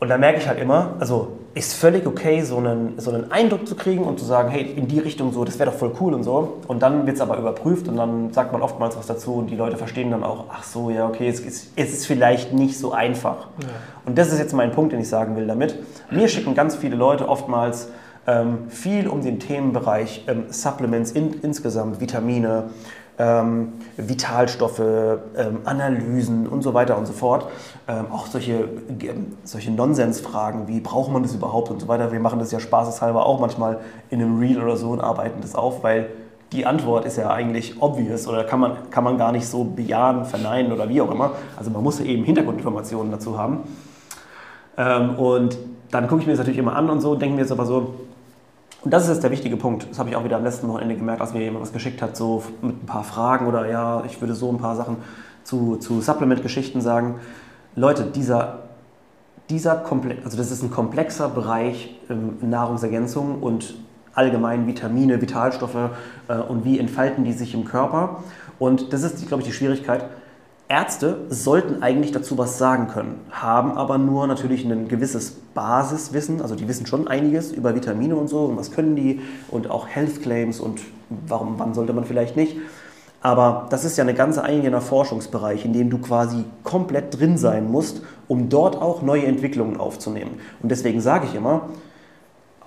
Und da merke ich halt immer, also ist völlig okay, so einen, so einen Eindruck zu kriegen und zu sagen, hey, in die Richtung so, das wäre doch voll cool und so. Und dann wird es aber überprüft und dann sagt man oftmals was dazu und die Leute verstehen dann auch, ach so, ja, okay, es ist, es ist vielleicht nicht so einfach. Ja. Und das ist jetzt mein Punkt, den ich sagen will damit. Mir schicken ganz viele Leute oftmals ähm, viel um den Themenbereich ähm, Supplements in, insgesamt, Vitamine, ähm, Vitalstoffe, ähm, Analysen und so weiter und so fort. Ähm, auch solche, äh, solche Nonsensfragen wie braucht man das überhaupt und so weiter. Wir machen das ja spaßeshalber auch manchmal in einem Reel oder so und arbeiten das auf, weil die Antwort ist ja eigentlich obvious oder kann man, kann man gar nicht so bejahen, verneinen oder wie auch immer. Also man muss eben Hintergrundinformationen dazu haben. Ähm, und dann gucke ich mir das natürlich immer an und so und denke mir jetzt aber so, und das ist jetzt der wichtige Punkt. Das habe ich auch wieder am letzten Wochenende gemerkt, als mir jemand was geschickt hat, so mit ein paar Fragen oder ja, ich würde so ein paar Sachen zu, zu Supplement-Geschichten sagen. Leute, dieser, dieser Komplex, also das ist ein komplexer Bereich ähm, Nahrungsergänzung und allgemein Vitamine, Vitalstoffe äh, und wie entfalten die sich im Körper. Und das ist, glaube ich, die Schwierigkeit. Ärzte sollten eigentlich dazu was sagen können, haben aber nur natürlich ein gewisses Basiswissen, also die wissen schon einiges über Vitamine und so und was können die und auch Health Claims und warum, wann sollte man vielleicht nicht. Aber das ist ja ein ganz eigener Forschungsbereich, in dem du quasi komplett drin sein musst, um dort auch neue Entwicklungen aufzunehmen. Und deswegen sage ich immer,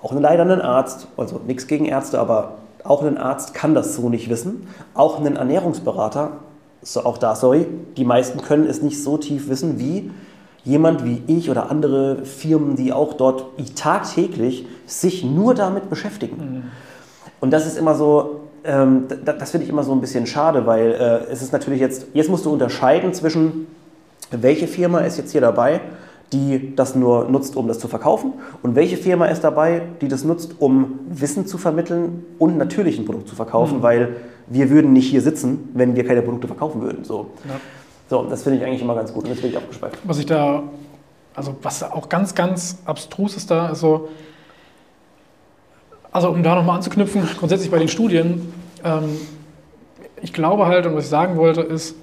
auch leider ein Arzt, also nichts gegen Ärzte, aber auch ein Arzt kann das so nicht wissen. Auch ein Ernährungsberater so auch da, sorry, die meisten können es nicht so tief wissen wie jemand wie ich oder andere Firmen, die auch dort tagtäglich sich nur damit beschäftigen. Mhm. Und das ist immer so, ähm, das, das finde ich immer so ein bisschen schade, weil äh, es ist natürlich jetzt, jetzt musst du unterscheiden zwischen, welche Firma ist jetzt hier dabei, die das nur nutzt, um das zu verkaufen und welche Firma ist dabei, die das nutzt, um Wissen zu vermitteln und natürlich ein Produkt zu verkaufen, mhm. weil wir würden nicht hier sitzen, wenn wir keine Produkte verkaufen würden. So, ja. so das finde ich eigentlich immer ganz gut und jetzt bin ich abgespeichert. Was ich da, also was auch ganz, ganz abstrus ist da, ist so, also um da nochmal anzuknüpfen, grundsätzlich bei den Studien, ähm, ich glaube halt, und was ich sagen wollte, ist,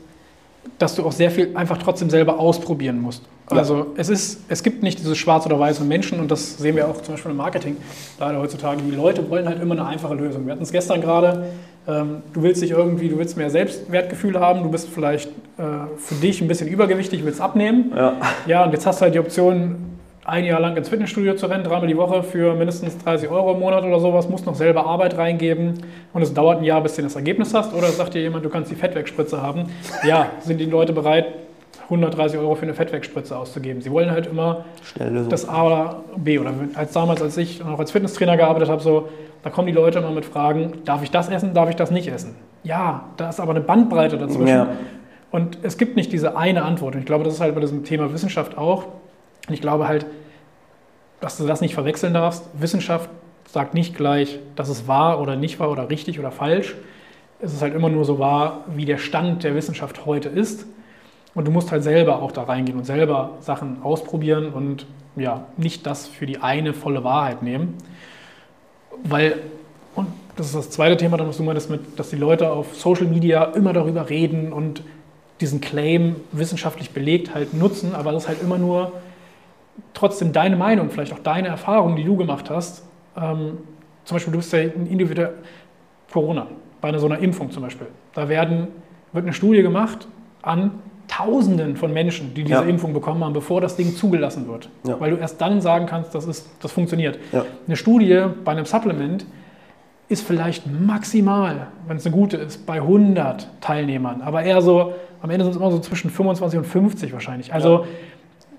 dass du auch sehr viel einfach trotzdem selber ausprobieren musst. Also es, ist, es gibt nicht diese schwarz oder weiße Menschen und das sehen wir auch zum Beispiel im Marketing leider heutzutage. Die Leute wollen halt immer eine einfache Lösung. Wir hatten es gestern gerade, ähm, du willst dich irgendwie, du willst mehr Selbstwertgefühl haben, du bist vielleicht äh, für dich ein bisschen übergewichtig, willst abnehmen. Ja. ja, und jetzt hast du halt die Option, ein Jahr lang ins Fitnessstudio zu rennen, dreimal die Woche für mindestens 30 Euro im Monat oder sowas, musst noch selber Arbeit reingeben und es dauert ein Jahr, bis du das Ergebnis hast. Oder sagt dir jemand, du kannst die Fettwegspritze haben. Ja, sind die Leute bereit, 130 Euro für eine Fettwegspritze auszugeben. Sie wollen halt immer das A oder B. Oder als damals, als ich noch als Fitnesstrainer gearbeitet habe, so, da kommen die Leute immer mit Fragen, darf ich das essen, darf ich das nicht essen? Ja, da ist aber eine Bandbreite dazwischen. Ja. Und es gibt nicht diese eine Antwort. Und ich glaube, das ist halt bei diesem Thema Wissenschaft auch. Und ich glaube halt, dass du das nicht verwechseln darfst. Wissenschaft sagt nicht gleich, dass es wahr oder nicht wahr oder richtig oder falsch. Es ist halt immer nur so wahr, wie der Stand der Wissenschaft heute ist. Und du musst halt selber auch da reingehen und selber Sachen ausprobieren und ja, nicht das für die eine volle Wahrheit nehmen. Weil, und das ist das zweite Thema, was du meintest, mit, dass die Leute auf Social Media immer darüber reden und diesen Claim wissenschaftlich belegt halt nutzen, aber das ist halt immer nur trotzdem deine Meinung, vielleicht auch deine Erfahrung, die du gemacht hast. Ähm, zum Beispiel, du bist ja ein individuell Corona, bei einer so einer Impfung zum Beispiel. Da werden, wird eine Studie gemacht an Tausenden von Menschen, die diese ja. Impfung bekommen haben, bevor das Ding zugelassen wird. Ja. Weil du erst dann sagen kannst, das, ist, das funktioniert. Ja. Eine Studie bei einem Supplement ist vielleicht maximal, wenn es eine gute ist, bei 100 Teilnehmern. Aber eher so, am Ende sind es immer so zwischen 25 und 50 wahrscheinlich. Also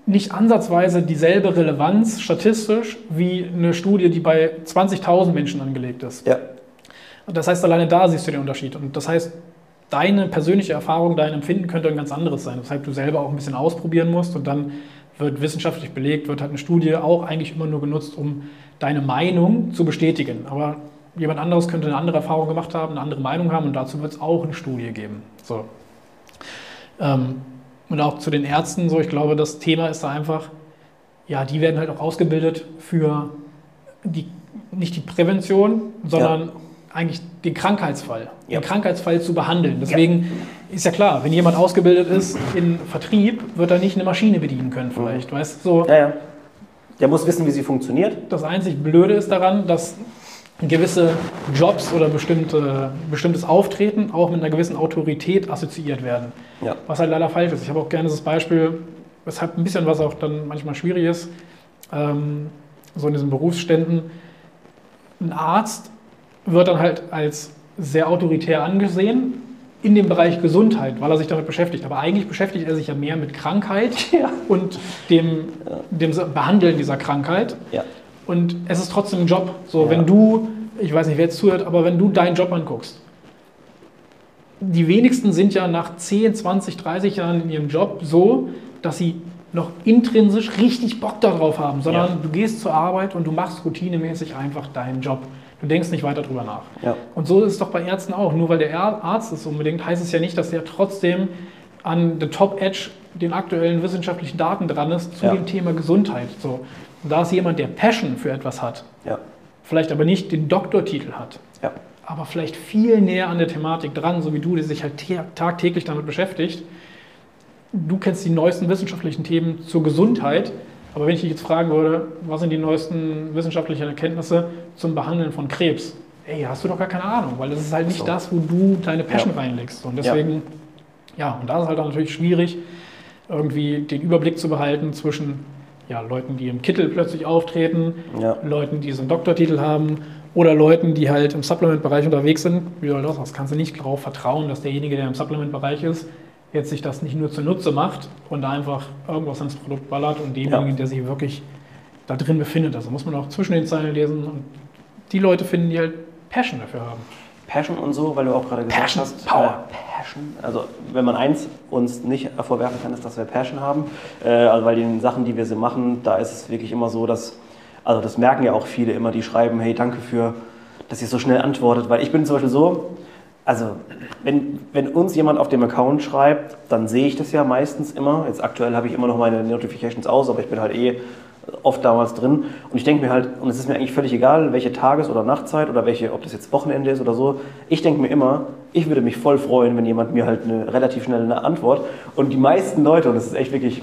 nicht ansatzweise dieselbe Relevanz statistisch wie eine Studie, die bei 20.000 Menschen angelegt ist. Ja. Das heißt, alleine da siehst du den Unterschied. Und das heißt, deine persönliche Erfahrung, dein Empfinden könnte ein ganz anderes sein, weshalb du selber auch ein bisschen ausprobieren musst und dann wird wissenschaftlich belegt, wird halt eine Studie auch eigentlich immer nur genutzt, um deine Meinung zu bestätigen. Aber jemand anderes könnte eine andere Erfahrung gemacht haben, eine andere Meinung haben und dazu wird es auch eine Studie geben. So. Ähm, und auch zu den Ärzten, so ich glaube, das Thema ist da einfach, ja, die werden halt auch ausgebildet für die, nicht die Prävention, sondern ja eigentlich den Krankheitsfall, ja. den Krankheitsfall zu behandeln. Deswegen ja. ist ja klar, wenn jemand ausgebildet ist in Vertrieb, wird er nicht eine Maschine bedienen können vielleicht, mhm. weißt so. Ja, ja. Der muss wissen, wie sie funktioniert. Das einzig Blöde ist daran, dass gewisse Jobs oder bestimmte, bestimmtes Auftreten auch mit einer gewissen Autorität assoziiert werden. Ja. Was halt leider falsch ist. Ich habe auch gerne das Beispiel, weshalb ein bisschen was auch dann manchmal schwierig ist, ähm, so in diesen Berufsständen. Ein Arzt wird dann halt als sehr autoritär angesehen in dem Bereich Gesundheit, weil er sich damit beschäftigt. Aber eigentlich beschäftigt er sich ja mehr mit Krankheit ja. und dem, dem Behandeln dieser Krankheit. Ja. Und es ist trotzdem ein Job. So, ja. wenn du, ich weiß nicht, wer jetzt zuhört, aber wenn du deinen Job anguckst, die wenigsten sind ja nach 10, 20, 30 Jahren in ihrem Job so, dass sie noch intrinsisch richtig Bock darauf haben, sondern ja. du gehst zur Arbeit und du machst routinemäßig einfach deinen Job. Du denkst nicht weiter drüber nach. Ja. Und so ist es doch bei Ärzten auch. Nur weil der Arzt es unbedingt, heißt es ja nicht, dass er trotzdem an the top edge den aktuellen wissenschaftlichen Daten dran ist zu ja. dem Thema Gesundheit. So. Da ist jemand, der Passion für etwas hat, ja. vielleicht aber nicht den Doktortitel hat, ja. aber vielleicht viel näher an der Thematik dran, so wie du, der sich halt tagtäglich damit beschäftigt. Du kennst die neuesten wissenschaftlichen Themen zur Gesundheit aber wenn ich dich jetzt fragen würde, was sind die neuesten wissenschaftlichen Erkenntnisse zum Behandeln von Krebs? Ey, hast du doch gar keine Ahnung, weil das ist halt nicht so. das, wo du deine Passion ja. reinlegst. Und deswegen, ja. ja, und da ist es halt dann natürlich schwierig, irgendwie den Überblick zu behalten zwischen ja, Leuten, die im Kittel plötzlich auftreten, ja. Leuten, die so einen Doktortitel haben oder Leuten, die halt im Supplement-Bereich unterwegs sind. Wie soll das? Das kannst du nicht darauf vertrauen, dass derjenige, der im Supplement-Bereich ist, jetzt sich das nicht nur zunutze macht und da einfach irgendwas ins Produkt ballert und demjenigen, ja. der sich wirklich da drin befindet. Also muss man auch zwischen den Zeilen lesen und die Leute finden, die halt Passion dafür haben. Passion und so, weil du auch gerade gesagt Passion, hast. Power. Äh, Passion. Also wenn man eins uns nicht vorwerfen kann, ist, dass wir Passion haben. Äh, also weil die Sachen, die wir so machen, da ist es wirklich immer so, dass, also das merken ja auch viele immer, die schreiben, hey, danke für, dass ihr so schnell antwortet. Weil ich bin zum Beispiel so, also wenn, wenn uns jemand auf dem Account schreibt, dann sehe ich das ja meistens immer. Jetzt aktuell habe ich immer noch meine Notifications aus, aber ich bin halt eh oft damals drin. Und ich denke mir halt, und es ist mir eigentlich völlig egal, welche Tages- oder Nachtzeit oder welche, ob das jetzt Wochenende ist oder so. Ich denke mir immer, ich würde mich voll freuen, wenn jemand mir halt eine relativ schnelle Antwort. Und die meisten Leute, und das ist echt wirklich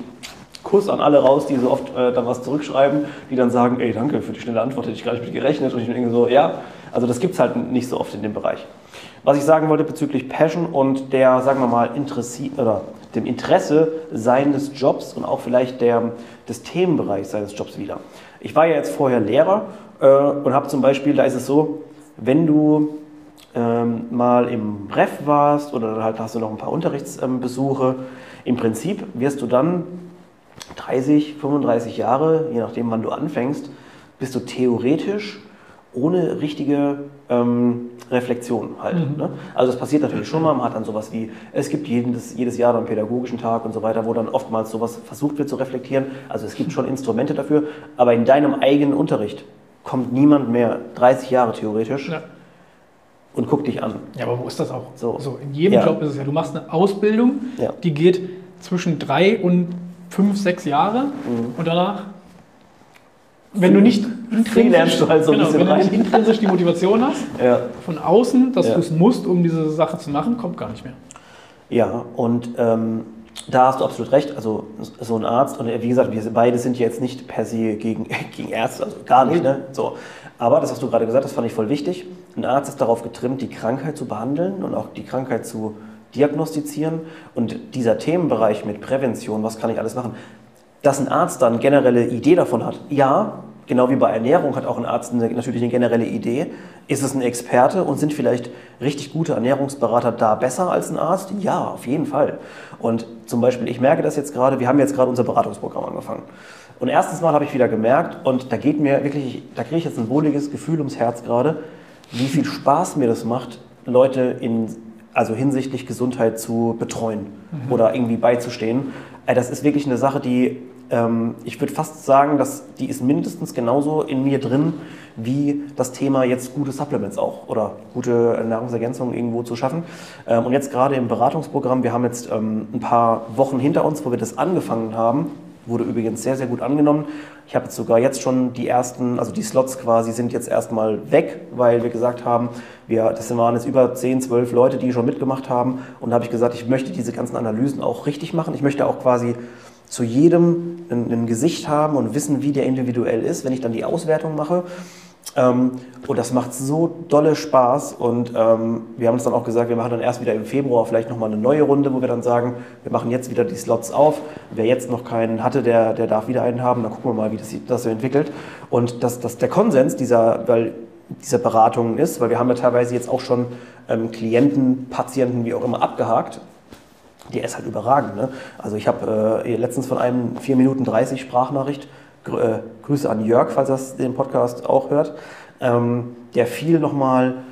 Kuss an alle raus, die so oft äh, dann was zurückschreiben, die dann sagen, ey, danke für die schnelle Antwort, hätte ich gar nicht mit gerechnet. Und ich denke so, ja, also das gibt es halt nicht so oft in dem Bereich. Was ich sagen wollte bezüglich Passion und der, sagen wir mal, Interessi oder dem Interesse seines Jobs und auch vielleicht der, des Themenbereichs seines Jobs wieder. Ich war ja jetzt vorher Lehrer äh, und habe zum Beispiel, da ist es so, wenn du ähm, mal im Ref warst oder halt hast du noch ein paar Unterrichtsbesuche, im Prinzip wirst du dann 30, 35 Jahre, je nachdem wann du anfängst, bist du theoretisch ohne richtige ähm, Reflexion halt. Mhm. Ne? Also das passiert natürlich schon mal, man hat dann sowas wie, es gibt jedes, jedes Jahr dann einen pädagogischen Tag und so weiter, wo dann oftmals sowas versucht wird zu reflektieren. Also es gibt schon Instrumente dafür, aber in deinem eigenen Unterricht kommt niemand mehr 30 Jahre theoretisch ja. und guckt dich an. Ja, aber wo ist das auch? So, so in jedem ja. Job ist es ja, du machst eine Ausbildung, ja. die geht zwischen drei und fünf, sechs Jahre mhm. und danach, wenn du nicht intrinsisch, du halt so genau, wenn du nicht intrinsisch die Motivation hast, ja. von außen, dass ja. du es musst, um diese Sache zu machen, kommt gar nicht mehr. Ja, und ähm, da hast du absolut recht. Also so ein Arzt, und wie gesagt, wir beide sind jetzt nicht per se gegen, [LAUGHS] gegen Ärzte, also gar nicht. Ne? So. Aber das, was du gerade gesagt hast, fand ich voll wichtig. Ein Arzt ist darauf getrimmt, die Krankheit zu behandeln und auch die Krankheit zu diagnostizieren. Und dieser Themenbereich mit Prävention, was kann ich alles machen, dass ein Arzt dann generelle Idee davon hat, ja, genau wie bei Ernährung hat auch ein Arzt eine, natürlich eine generelle Idee. Ist es ein Experte und sind vielleicht richtig gute Ernährungsberater da besser als ein Arzt? Ja, auf jeden Fall. Und zum Beispiel, ich merke das jetzt gerade, wir haben jetzt gerade unser Beratungsprogramm angefangen. Und erstens mal habe ich wieder gemerkt, und da geht mir wirklich, da kriege ich jetzt ein wohliges Gefühl ums Herz gerade, wie viel Spaß mir das macht, Leute in, also hinsichtlich Gesundheit zu betreuen mhm. oder irgendwie beizustehen. Das ist wirklich eine Sache, die ähm, ich würde fast sagen, dass die ist mindestens genauso in mir drin, wie das Thema jetzt gute Supplements auch oder gute Nahrungsergänzungen irgendwo zu schaffen. Ähm, und jetzt gerade im Beratungsprogramm, wir haben jetzt ähm, ein paar Wochen hinter uns, wo wir das angefangen haben, wurde übrigens sehr, sehr gut angenommen. Ich habe jetzt sogar jetzt schon die ersten, also die Slots quasi sind jetzt erstmal weg, weil wir gesagt haben, wir, das waren jetzt über 10, 12 Leute, die schon mitgemacht haben. Und da habe ich gesagt, ich möchte diese ganzen Analysen auch richtig machen. Ich möchte auch quasi zu jedem ein, ein, Gesicht haben und wissen, wie der individuell ist, wenn ich dann die Auswertung mache. Ähm, und das macht so dolle Spaß. Und ähm, wir haben uns dann auch gesagt, wir machen dann erst wieder im Februar vielleicht nochmal eine neue Runde, wo wir dann sagen, wir machen jetzt wieder die Slots auf. Wer jetzt noch keinen hatte, der, der darf wieder einen haben. Dann gucken wir mal, wie das, das so entwickelt. Und dass das der Konsens dieser, weil dieser Beratungen ist, weil wir haben ja teilweise jetzt auch schon ähm, Klienten, wie auch immer abgehakt der ist halt überragend. Ne? Also ich habe äh, letztens von einem 4 Minuten 30 Sprachnachricht, Gr äh, Grüße an Jörg, falls er den Podcast auch hört, ähm, der viel nochmal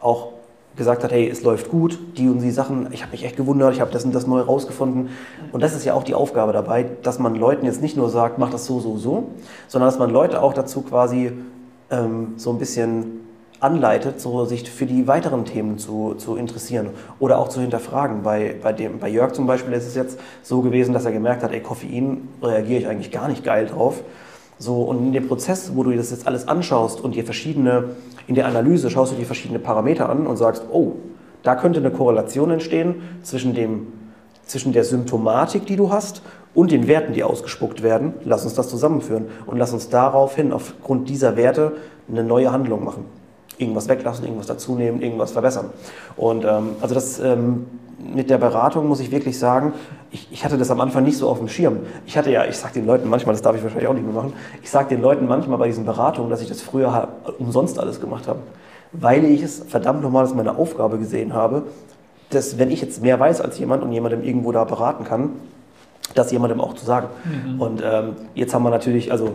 auch gesagt hat, hey, es läuft gut, die und die Sachen, ich habe mich echt gewundert, ich habe das und das neu rausgefunden. Und das ist ja auch die Aufgabe dabei, dass man Leuten jetzt nicht nur sagt, mach das so, so, so, sondern dass man Leute auch dazu quasi ähm, so ein bisschen anleitet, so sich für die weiteren Themen zu, zu interessieren oder auch zu hinterfragen. Bei, bei, dem, bei Jörg zum Beispiel ist es jetzt so gewesen, dass er gemerkt hat, ey, Koffein reagiere ich eigentlich gar nicht geil drauf. So, und in dem Prozess, wo du dir das jetzt alles anschaust und dir verschiedene, in der Analyse schaust du dir verschiedene Parameter an und sagst, oh, da könnte eine Korrelation entstehen zwischen, dem, zwischen der Symptomatik, die du hast, und den Werten, die ausgespuckt werden. Lass uns das zusammenführen und lass uns daraufhin, aufgrund dieser Werte, eine neue Handlung machen irgendwas weglassen, irgendwas dazunehmen, irgendwas verbessern. Und ähm, also das ähm, mit der Beratung muss ich wirklich sagen, ich, ich, hatte das am Anfang nicht so auf dem Schirm. Ich hatte ja, ich sage den Leuten manchmal, das darf ich wahrscheinlich auch nicht mehr machen, ich sage den Leuten manchmal bei diesen Beratungen, dass ich das früher umsonst alles gemacht habe, weil ich es verdammt nochmal als meine Aufgabe gesehen habe, dass wenn ich jetzt mehr weiß als jemand und jemandem irgendwo da beraten kann, das jemandem auch zu sagen. Mhm. Und ähm, jetzt haben wir natürlich, also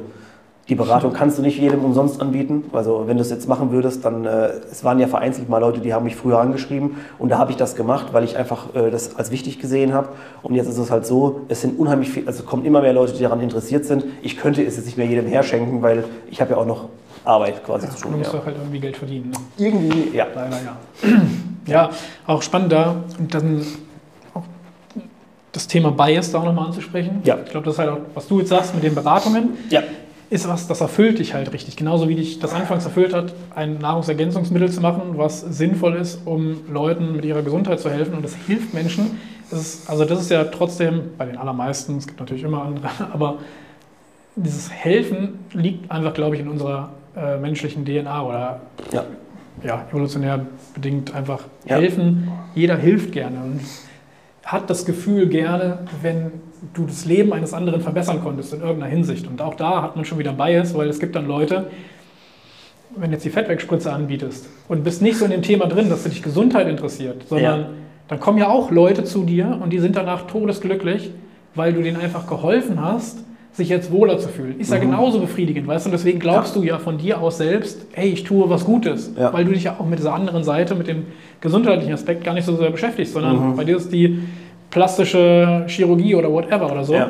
die Beratung kannst du nicht jedem umsonst anbieten. Also wenn du es jetzt machen würdest, dann, äh, es waren ja vereinzelt mal Leute, die haben mich früher angeschrieben und da habe ich das gemacht, weil ich einfach äh, das als wichtig gesehen habe. Und jetzt ist es halt so, es sind unheimlich viele, also kommen immer mehr Leute, die daran interessiert sind. Ich könnte es jetzt nicht mehr jedem herschenken, weil ich habe ja auch noch Arbeit quasi ja, zu tun. Du musst ja. doch halt irgendwie Geld verdienen. Ne? Irgendwie, ja. Leider ja. [CLEARS THROAT] ja, auch spannend da. Und dann auch das Thema Bias da auch nochmal anzusprechen. Ja. Ich glaube, das ist halt auch, was du jetzt sagst mit den Beratungen. Ja ist was, das erfüllt dich halt richtig. Genauso wie dich das anfangs erfüllt hat, ein Nahrungsergänzungsmittel zu machen, was sinnvoll ist, um Leuten mit ihrer Gesundheit zu helfen und es hilft Menschen. Das ist, also das ist ja trotzdem bei den allermeisten, es gibt natürlich immer andere, [LAUGHS] aber dieses Helfen liegt einfach, glaube ich, in unserer äh, menschlichen DNA oder ja. Ja, evolutionär bedingt einfach ja. helfen. Jeder hilft gerne und hat das Gefühl gerne, wenn du das Leben eines anderen verbessern konntest in irgendeiner Hinsicht. Und auch da hat man schon wieder Bias, weil es gibt dann Leute, wenn du jetzt die Fettwegspritze anbietest und bist nicht so in dem Thema drin, dass du dich Gesundheit interessiert, sondern ja. dann kommen ja auch Leute zu dir und die sind danach todesglücklich, weil du denen einfach geholfen hast, sich jetzt wohler zu fühlen. Ist mhm. ja genauso befriedigend, weißt du? Und deswegen glaubst ja. du ja von dir aus selbst, hey, ich tue was Gutes, ja. weil du dich ja auch mit dieser anderen Seite, mit dem gesundheitlichen Aspekt gar nicht so sehr beschäftigst, sondern mhm. bei dir ist die plastische Chirurgie oder whatever oder so. Ja.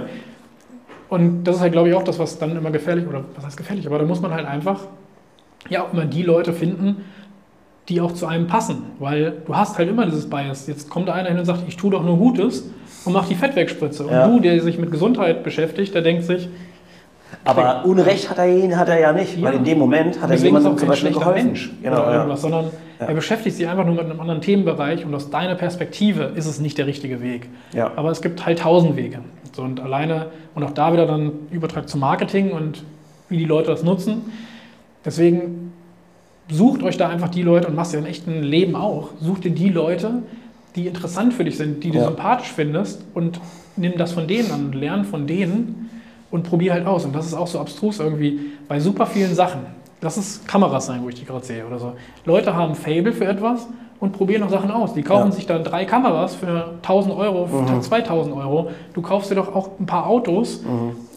Und das ist halt, glaube ich, auch das, was dann immer gefährlich, oder was heißt gefährlich, aber da muss man halt einfach ja auch immer die Leute finden, die auch zu einem passen. Weil du hast halt immer dieses Bias. Jetzt kommt einer hin und sagt, ich tue doch nur Gutes und macht die Fettwegspritze. Und Ja. du, der sich mit Gesundheit beschäftigt, der denkt sich, Aber Unrecht hat er, ihn, hat er ja nicht, Ja. weil in dem Moment hat er jemandem zum Beispiel geholfen. Mensch Genau, oder ja. irgendwas, sondern Ja. er beschäftigt sich einfach nur mit einem anderen Themenbereich und aus deiner Perspektive ist es nicht der richtige Weg. Ja. Aber es gibt halt tausend Wege. So, und alleine, und auch da wieder dann Übertrag zum Marketing und wie die Leute das nutzen. Deswegen sucht euch da einfach die Leute und macht ja im echten Leben auch. Sucht dir die Leute, die interessant für dich sind, die du sympathisch findest und nimm das von denen an und lern von denen und probier halt aus. Und das ist auch so abstrus irgendwie bei super vielen Sachen. Lass es Kameras sein, wo ich die gerade sehe oder so. Leute haben Fable für etwas und probieren noch Sachen aus. Die kaufen Ja. sich dann drei Kameras für 1000 Euro, für 2000 Euro. Du kaufst dir doch auch ein paar Autos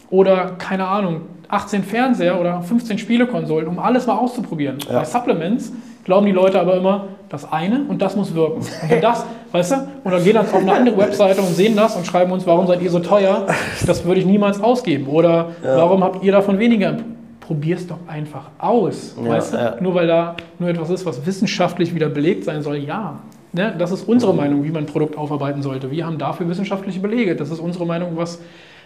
oder, keine Ahnung, 18 Fernseher oder 15 Spielekonsolen, um alles mal auszuprobieren. Ja. Bei Supplements glauben die Leute aber immer, das eine und das muss wirken. Und das, [LAUGHS] weißt du, und dann gehen dann auf eine andere Webseite und sehen das und schreiben uns, warum seid ihr so teuer? Das würde ich niemals ausgeben. Oder Ja. warum habt ihr davon weniger? Probier's doch einfach aus. Ja, weißt du? ja. Nur weil da nur etwas ist, was wissenschaftlich wieder belegt sein soll, ja. Ne? Das ist unsere Meinung, wie man ein Produkt aufarbeiten sollte. Wir haben dafür wissenschaftliche Belege. Das ist unsere Meinung, was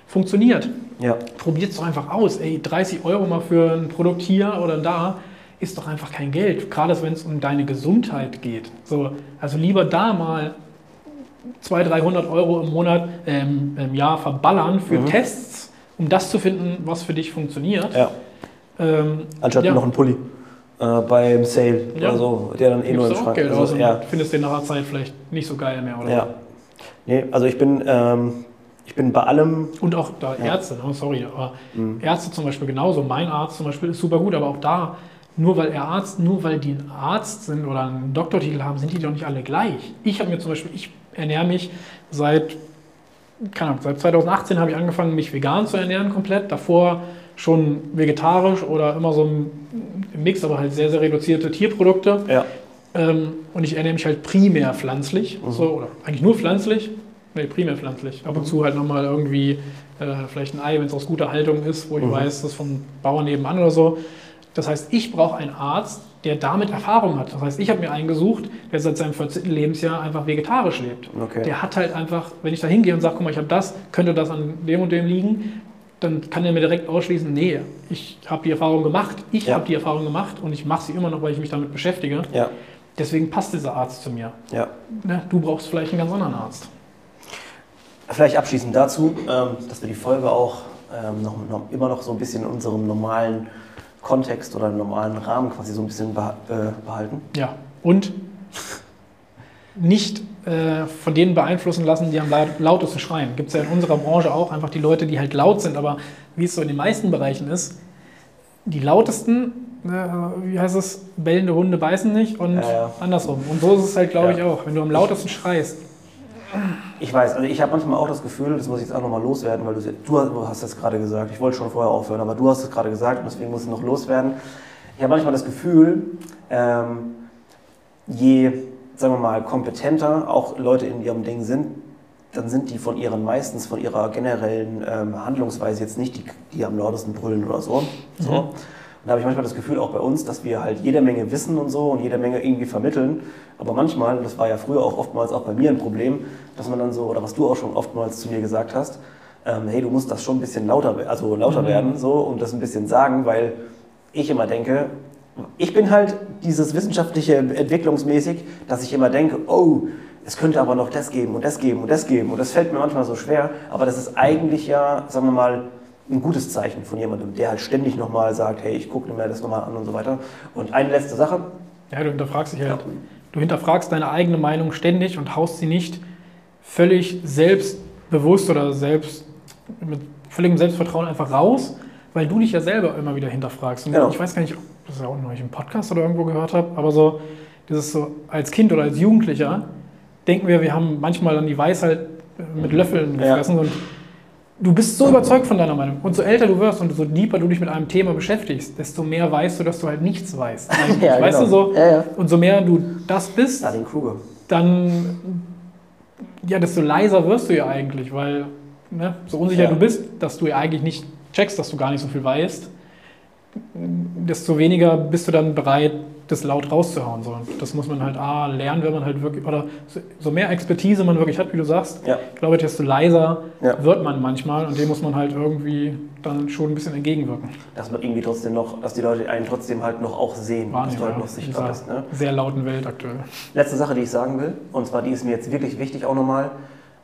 funktioniert. Ja. Probiert es doch einfach aus. Ey, 30 Euro mal für ein Produkt hier oder da ist doch einfach kein Geld. Gerade wenn es um deine Gesundheit geht. So, also lieber da mal 200, 300 Euro im Monat, ähm, im Jahr verballern für Mhm. Tests, um das zu finden, was für dich funktioniert. ja. Ähm, Anstatt ja. noch ein Pulli äh, beim Sale Ja. oder so, der dann eh nur du im Schrank Geld also, aus und ja. findest den nach einer Zeit vielleicht nicht so geil mehr. Oder ja. Nee, also ich bin, ähm, ich bin bei allem, Und auch da. Ärzte, ne? sorry, aber Mhm. Ärzte zum Beispiel genauso. Mein Arzt zum Beispiel ist super gut, aber auch da, nur weil er Arzt, nur weil die ein Arzt sind oder einen Doktortitel haben, sind die doch nicht alle gleich. Ich habe mir zum Beispiel, ich ernähre mich seit, keine Ahnung, seit 2018 habe ich angefangen, mich vegan zu ernähren komplett. Davor schon vegetarisch oder immer so ein Mix, aber halt sehr, sehr reduzierte Tierprodukte. ja, Ähm, und ich ernähre mich halt primär pflanzlich, Mhm. so, oder eigentlich nur pflanzlich. Nee, primär pflanzlich. Ab und zu halt nochmal irgendwie äh, vielleicht ein Ei, wenn es aus guter Haltung ist, wo ich Mhm. weiß, das ist vom Bauern nebenan oder so. Das heißt, ich brauche einen Arzt, der damit Erfahrung hat. Das heißt, ich habe mir einen gesucht, der seit seinem 14. Lebensjahr einfach vegetarisch lebt. okay. Der hat halt einfach, wenn ich da hingehe und sage, guck mal, ich habe das, könnte das an dem und dem liegen, dann kann er mir direkt ausschließen, nee, ich habe die Erfahrung gemacht, ich Ja. habe die Erfahrung gemacht und ich mache sie immer noch, weil ich mich damit beschäftige. Ja, Deswegen passt dieser Arzt zu mir. ja. Ne? Du brauchst vielleicht einen ganz anderen Arzt. Vielleicht abschließend dazu, ähm, dass wir die Folge auch ähm, noch, noch, immer noch so ein bisschen in unserem normalen Kontext oder im normalen Rahmen quasi so ein bisschen äh, behalten. Ja. Und nicht äh, von denen beeinflussen lassen, die am laut- lautesten schreien. Gibt es ja in unserer Branche auch einfach die Leute, die halt laut sind, aber wie es so in den meisten Bereichen ist, die lautesten, äh, wie heißt es, bellende Hunde beißen nicht und Ja, ja. andersrum. Und so ist es halt, glaube Ja. ich, auch. Wenn du am lautesten schreist, Ich weiß, also ich habe manchmal auch das Gefühl, das muss ich jetzt auch nochmal loswerden, weil du, du hast das gerade gesagt, ich wollte schon vorher aufhören, aber du hast es gerade gesagt und deswegen muss ich noch loswerden. Ich habe manchmal das Gefühl, ähm, je, sagen wir mal, kompetenter auch Leute in ihrem Ding sind, dann sind die von ihren, meistens von ihrer generellen ähm, Handlungsweise jetzt nicht die, die am lautesten brüllen oder so. so. Mhm. Da habe ich manchmal das Gefühl, auch bei uns, dass wir halt jede Menge wissen und so und jede Menge irgendwie vermitteln. Aber manchmal, und das war ja früher auch oftmals auch bei mir ein Problem, dass man dann so, oder was du auch schon oftmals zu mir gesagt hast, ähm, hey, du musst das schon ein bisschen lauter, also lauter Mhm. werden so und das ein bisschen sagen, weil ich immer denke, ich bin halt dieses wissenschaftliche entwicklungsmäßig, dass ich immer denke, oh, es könnte aber noch das geben und das geben und das geben und das fällt mir manchmal so schwer, aber das ist eigentlich ja, sagen wir mal, ein gutes Zeichen von jemandem, der halt ständig nochmal sagt, hey, ich gucke mir das nochmal an und so weiter. Und eine letzte Sache, ja, du hinterfragst dich halt. Du hinterfragst deine eigene Meinung ständig und haust sie nicht völlig selbstbewusst oder selbst mit völligem Selbstvertrauen einfach raus, weil du dich ja selber immer wieder hinterfragst. Und Genau. ich weiß gar nicht, ob das ja auch noch nicht im Podcast oder irgendwo gehört habe, aber so dieses so als Kind oder als Jugendlicher denken wir, wir haben manchmal dann die Weisheit mit Löffeln Ja. gefressen und du bist so überzeugt von deiner Meinung. Und so älter du wirst und so deeper du dich mit einem Thema beschäftigst, desto mehr weißt du, dass du halt nichts weißt. [LAUGHS] Ja, weißt genau. du so? Ja, ja. Und so mehr du das bist, Kruger. dann ja, desto leiser wirst du ja eigentlich, weil ne, so unsicher Ja. du bist, dass du ja eigentlich nicht checkst, dass du gar nicht so viel weißt, desto weniger bist du dann bereit, das laut rauszuhauen. So. Das muss man halt A, lernen, wenn man halt wirklich, oder so- mehr Expertise man wirklich hat, wie du sagst, Ja. ich glaube, desto leiser Ja. wird man manchmal und dem muss man halt irgendwie dann schon ein bisschen entgegenwirken. Dass man irgendwie trotzdem noch, dass die Leute einen trotzdem halt noch auch sehen, Wahrnehmen, du halt ja, noch sichtbar bist. Ne? sehr lauten Welt aktuell. Letzte Sache, die ich sagen will, und zwar die ist mir jetzt wirklich wichtig auch nochmal,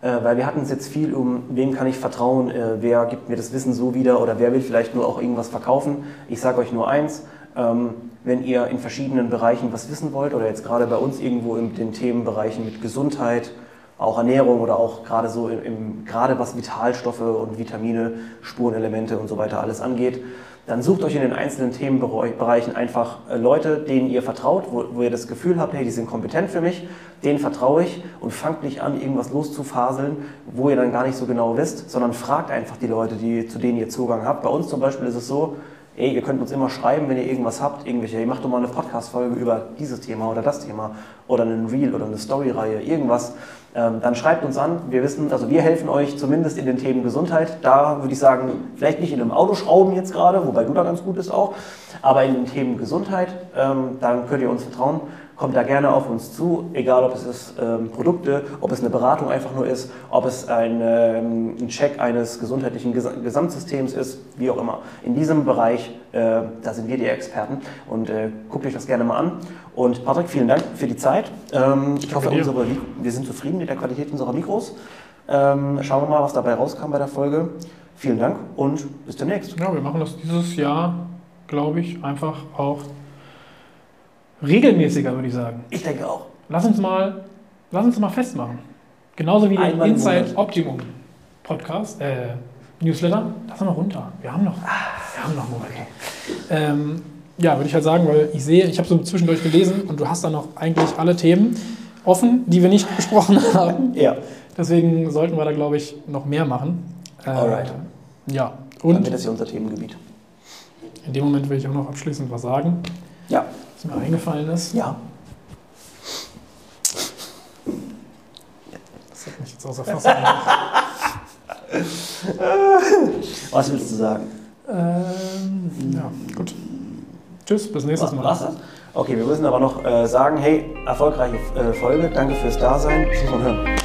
äh, weil wir hatten es jetzt viel um, wem kann ich vertrauen, äh, wer gibt mir das Wissen so wieder oder wer will vielleicht nur auch irgendwas verkaufen. Ich sage euch nur eins, wenn ihr in verschiedenen Bereichen was wissen wollt oder jetzt gerade bei uns irgendwo in den Themenbereichen mit Gesundheit, auch Ernährung oder auch gerade so im, im gerade was Vitalstoffe und Vitamine, Spurenelemente und so weiter alles angeht, dann sucht euch in den einzelnen Themenbereichen einfach äh, Leute, denen ihr vertraut, wo, wo ihr das Gefühl habt, hey, die sind kompetent für mich, denen vertraue ich und fangt nicht an, irgendwas loszufaseln, wo ihr dann gar nicht so genau wisst, sondern fragt einfach die Leute, die, zu denen ihr Zugang habt. Bei uns zum Beispiel ist es so, ey, ihr könnt uns immer schreiben, wenn ihr irgendwas habt, irgendwelche, hey, macht doch mal eine Podcast-Folge über dieses Thema oder das Thema oder einen Reel oder eine Story-Reihe, irgendwas. Ähm, dann schreibt uns an. Wir wissen, also wir helfen euch zumindest in den Themen Gesundheit. Da würde ich sagen, vielleicht nicht in einem Autoschrauben jetzt gerade, wobei du da ganz gut bist auch, aber in den Themen Gesundheit, ähm, dann könnt ihr uns vertrauen. Kommt da gerne auf uns zu, egal ob es ist ähm, Produkte, ob es eine Beratung einfach nur ist, ob es ein, ähm, ein Check eines gesundheitlichen Ges Gesamtsystems ist, wie auch immer. In diesem Bereich, äh, da sind wir die Experten und äh, guckt euch das gerne mal an. Und Patrick, vielen Dank für die Zeit. Ähm, ich hoffe, dir. unsere, wir sind zufrieden mit der Qualität unserer Mikros. Ähm, schauen wir mal, was dabei rauskam bei der Folge. Vielen Dank und bis demnächst. Ja, wir machen das dieses Jahr, glaube ich, einfach auch regelmäßiger, würde ich sagen. Ich denke auch. Lass uns mal, lass uns mal festmachen. Genauso wie den Inside. Optimum Podcast, äh, Newsletter. Lass uns mal runter. Wir haben noch, wir haben noch einen Monat. Ähm, ja, würde ich halt sagen, weil ich sehe, ich habe so zwischendurch gelesen und du hast da noch eigentlich alle Themen offen, die wir nicht [LAUGHS] besprochen haben. Ja, Deswegen sollten wir da, glaube ich, noch mehr machen. Äh, Alright. Ja, dann und wird das hier unser Themengebiet. in dem Moment will ich auch noch abschließend was sagen, Ja. Was mir eingefallen ist. Ja. Das hat mich jetzt außer Fassung. Was willst du sagen? ähm, ja, gut. Tschüss, bis nächstes Mal. was das? Okay, wir müssen aber noch äh, sagen, hey, erfolgreiche äh, Folge, danke fürs Dasein. Bis zum Hören.